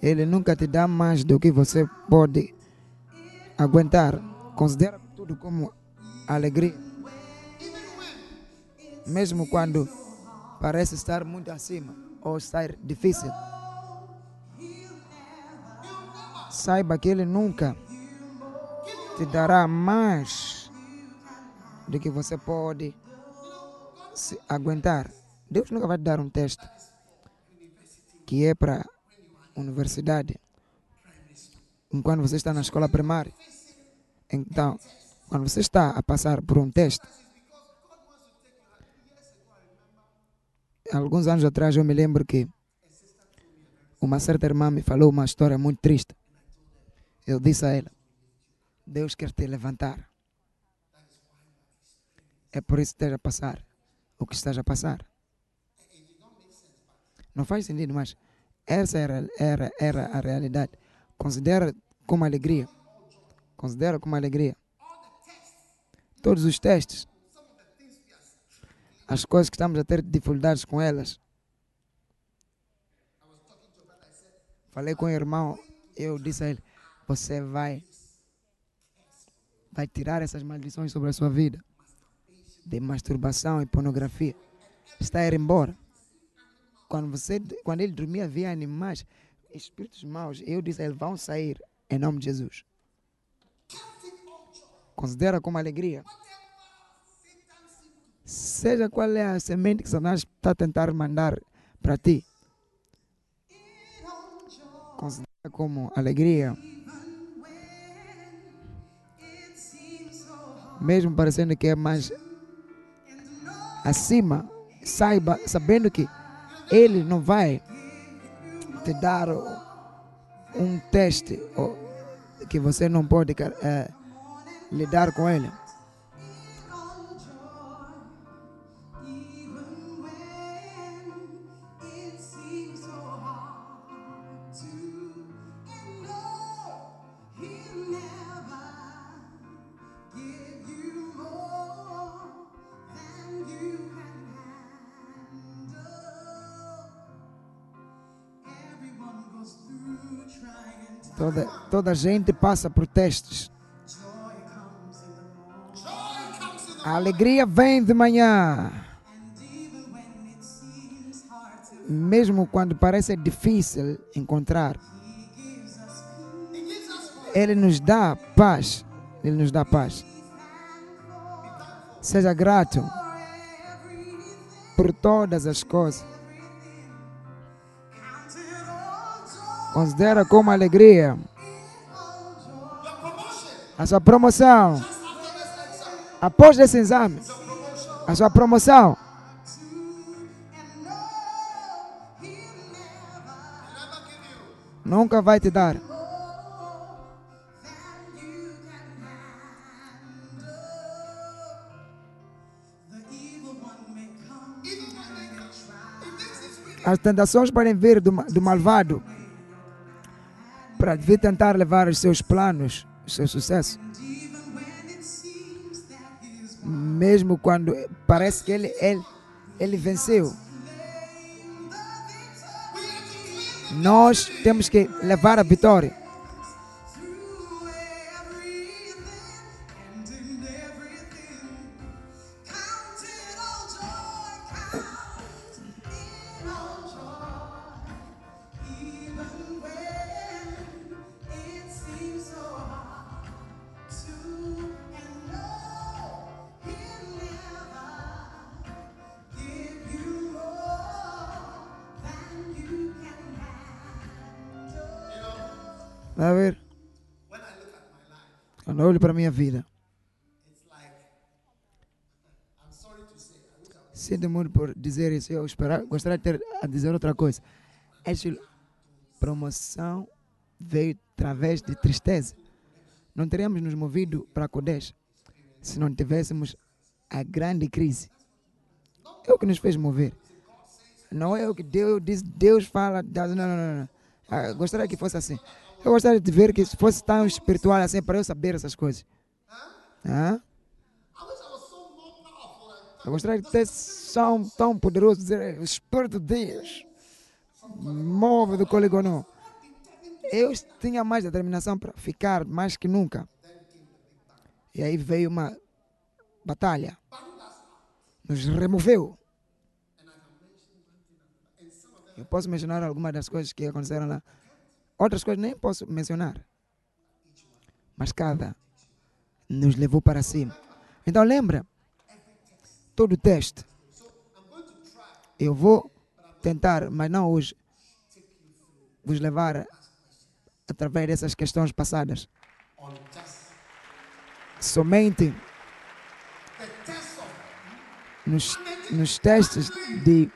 Ele nunca te dá mais do que você pode aguentar. Considera tudo como alegria. Mesmo quando parece estar muito acima ou estar difícil. Saiba que Ele nunca te dará mais do que você pode se aguentar. Deus nunca vai te dar um teste que é para universidade. Enquanto você está na escola primária. Então, quando você está a passar por um teste, alguns anos atrás eu me lembro que uma certa irmã me falou uma história muito triste. Eu disse a ele: Deus quer te levantar. É por isso que estás a passar o que estás a passar. Não faz sentido, mas essa era, era, era a realidade. Considera como alegria. Considera como alegria. Todos os testes. As coisas que estamos a ter dificuldades com elas. Falei com o irmão, eu disse a ele, você vai vai tirar essas maldições sobre a sua vida de masturbação e pornografia. Está a ir embora. Quando, você, quando ele dormia, havia animais, espíritos maus. Eu disse a ele: vão sair em nome de Jesus. Considera como alegria. Seja qual é a semente que Satanás está a tentar mandar para ti. Considera como alegria. Mesmo parecendo que é mais acima, saiba, sabendo que ele não vai te dar um teste que você não pode é, lidar com ele. Toda, toda gente passa por testes. A alegria vem de manhã. Mesmo quando parece difícil encontrar, Ele nos dá paz. Ele nos dá paz. Seja grato por todas as coisas. Considera como alegria a sua promoção. Após esse exame, a sua promoção. Nunca vai te dar. As tentações podem vir do, do malvado para tentar levar os seus planos, o seu sucesso. Mesmo quando parece que ele, ele, ele venceu. Nós temos que levar a vitória. Olho para a minha vida, sinto muito por dizer isso. Eu esperar, gostaria de ter a dizer outra coisa. Esta promoção veio através de tristeza. Não teríamos nos movido para Kodesh se não tivéssemos a grande crise. É o que nos fez mover. Não é o que Deus diz, Deus fala, não, não, não. não. Ah, gostaria que fosse assim. Eu gostaria de ver que fosse tão espiritual assim para eu saber essas coisas. Eu gostaria de ter som tão poderoso, dizer, o Espírito de Deus move do coligonó. Eu tinha mais determinação para ficar mais que nunca. E aí veio uma batalha. Nos removeu. Eu posso mencionar algumas das coisas que aconteceram lá. Outras coisas nem posso mencionar. Mas cada nos levou para cima. Então lembra, todo o teste. Eu vou tentar, mas não hoje, vos levar através dessas questões passadas. Somente nos, nos testes de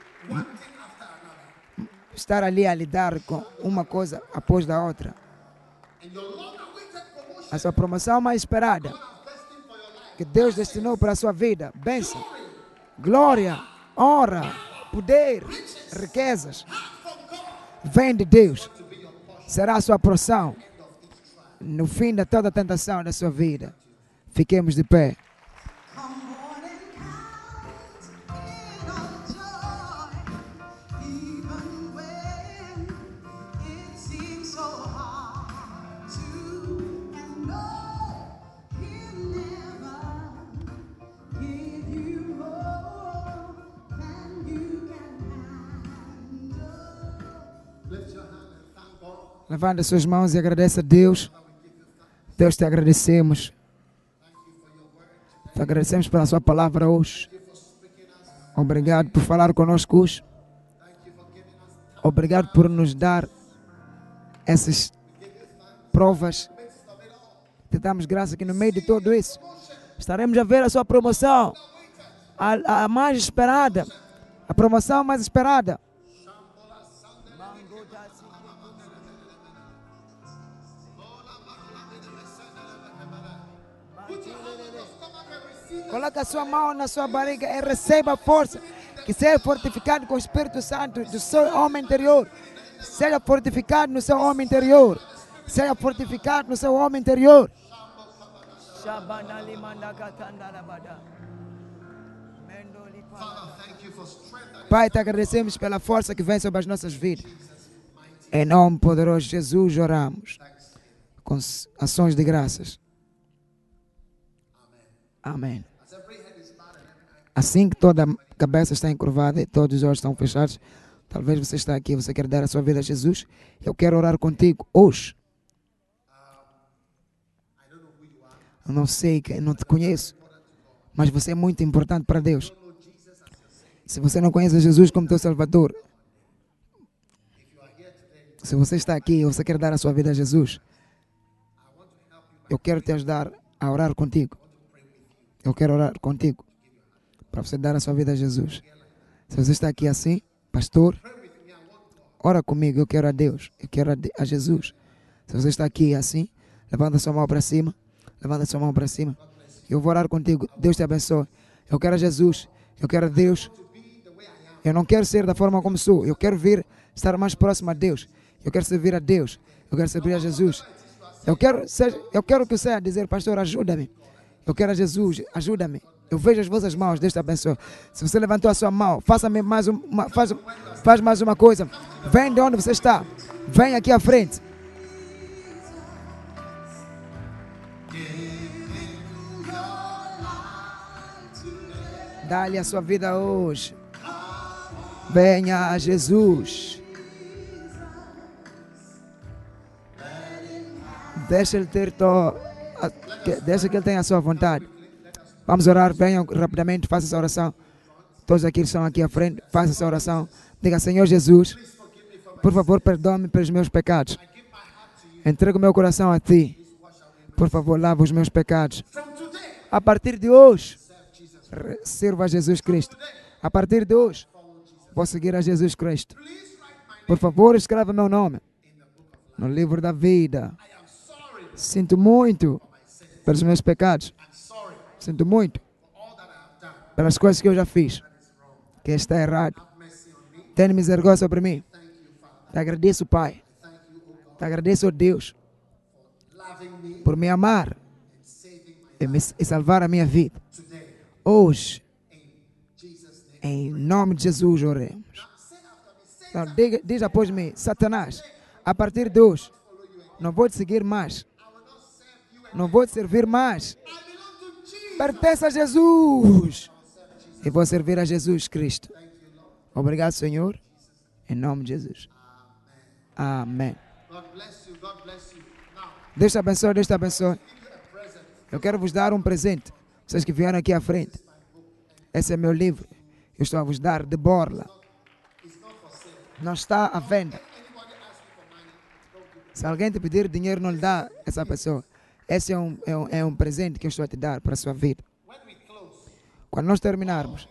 estar ali a lidar com uma coisa após da outra. a sua promoção mais esperada, que Deus destinou para a sua vida, bênção, glória, honra, poder, riquezas, vem de Deus. Será a sua porção no fim de toda a tentação da sua vida. Fiquemos de pé. God. Levanta suas mãos e agradeça a Deus. Deus te agradecemos. Te agradecemos pela sua palavra hoje. Obrigado por falar conosco hoje. Obrigado por nos dar essas provas. Te damos graça que no meio de tudo isso estaremos a ver a sua promoção, a, a mais esperada, a promoção mais esperada. Coloque a sua mão na sua barriga e receba força. Que seja fortificado com o Espírito Santo do seu homem interior. Seja fortificado no seu homem interior. Seja fortificado no seu homem interior. Pai, te agradecemos pela força que vem sobre as nossas vidas. Em nome poderoso de Jesus, oramos com ações de graças. Amém. Assim que toda a cabeça está encurvada e todos os olhos estão fechados, talvez você está aqui, você quer dar a sua vida a Jesus. Eu quero orar contigo hoje. Eu não sei, eu não te conheço, mas você é muito importante para Deus. Se você não conhece Jesus como teu Salvador, se você está aqui e você quer dar a sua vida a Jesus, eu quero te ajudar a orar contigo. Eu quero orar contigo para você dar a sua vida a Jesus. Se você está aqui assim, pastor, ora comigo, eu quero a Deus, eu quero a, Jesus. Se você está aqui assim, levanta sua mão para cima, levanta sua mão para cima. Eu vou orar contigo, Deus te abençoe. Eu quero a Jesus, eu quero a Deus. Eu não quero ser da forma como sou, eu quero vir estar mais próximo a Deus. Eu quero servir a Deus, eu quero servir a Jesus. Eu quero, eu quero que você dizer, pastor, ajuda-me. Eu quero a Jesus, ajuda-me. Eu vejo as vossas mãos, Deus te abençoe. Se você levantou a sua mão, faça-me mais um- uma, faz, faz mais uma coisa. Vem de onde você está. Vem aqui à frente. Dá-lhe a sua vida hoje. Venha a Jesus. Deixa ele ter to... Deixa que ele tenha a sua vontade. Vamos orar, venham rapidamente, faça essa oração. Todos aqui que estão aqui à frente, faça essa oração. Diga, Senhor Jesus, por favor, perdoe-me pelos meus pecados. Entrego meu coração a Ti. Por favor, lava os meus pecados. A partir de hoje, sirva a Jesus Cristo. A partir de hoje, vou seguir a Jesus Cristo. Por favor, escreva meu nome no livro da vida. Sinto muito pelos meus pecados. Sinto muito pelas coisas que eu já fiz. Que está errado. Tenha misericórdia sobre mim. Te agradeço, Pai. Te agradeço, Deus, por me amar e, me, e salvar a minha vida. Hoje, em nome de Jesus, oremos. Então, diga, diz após mim, Satanás, a partir de hoje, não vou te seguir mais. Não vou te servir mais. Pertence a Jesus. E vou servir a Jesus Cristo. Obrigado, Senhor. Em nome de Jesus. Amém. Deus te abençoe, Deus te abençoe. Eu quero vos dar um presente. Vocês que vieram aqui à frente. Esse é meu livro. Eu estou a vos dar de borla. Não está à venda. Se alguém te pedir dinheiro, não lhe dá essa pessoa. Esse é um, é um, é um presente que eu estou a te dar para a sua vida. Quando nós terminarmos,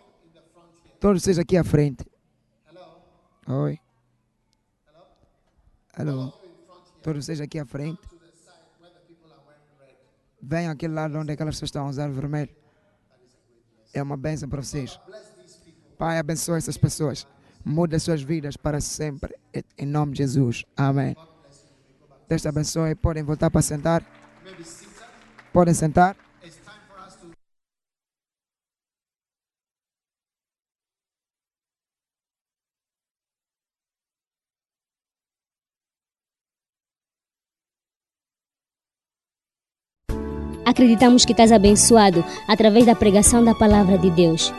todos vocês aqui à frente. Oi. Alô. Todos vocês aqui à frente. venham aquele lado onde aquelas pessoas estão a usar vermelho. É uma bênção para vocês. Pai, abençoe essas pessoas. Mude as suas vidas para sempre. Em- Em nome de Jesus. Amém. Deus te abençoe. Podem voltar para sentar. Podem sentar. Acreditamos que estás abençoado através da pregação da palavra de Deus.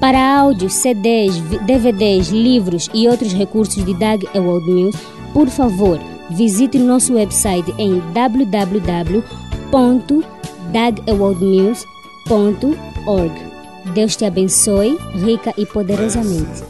Para áudios, CDs, DVDs, livros e outros recursos de Doug Ewald Mills, por favor, visite o nosso website em www.dougewaldmills.org. Deus te abençoe rica e poderosamente.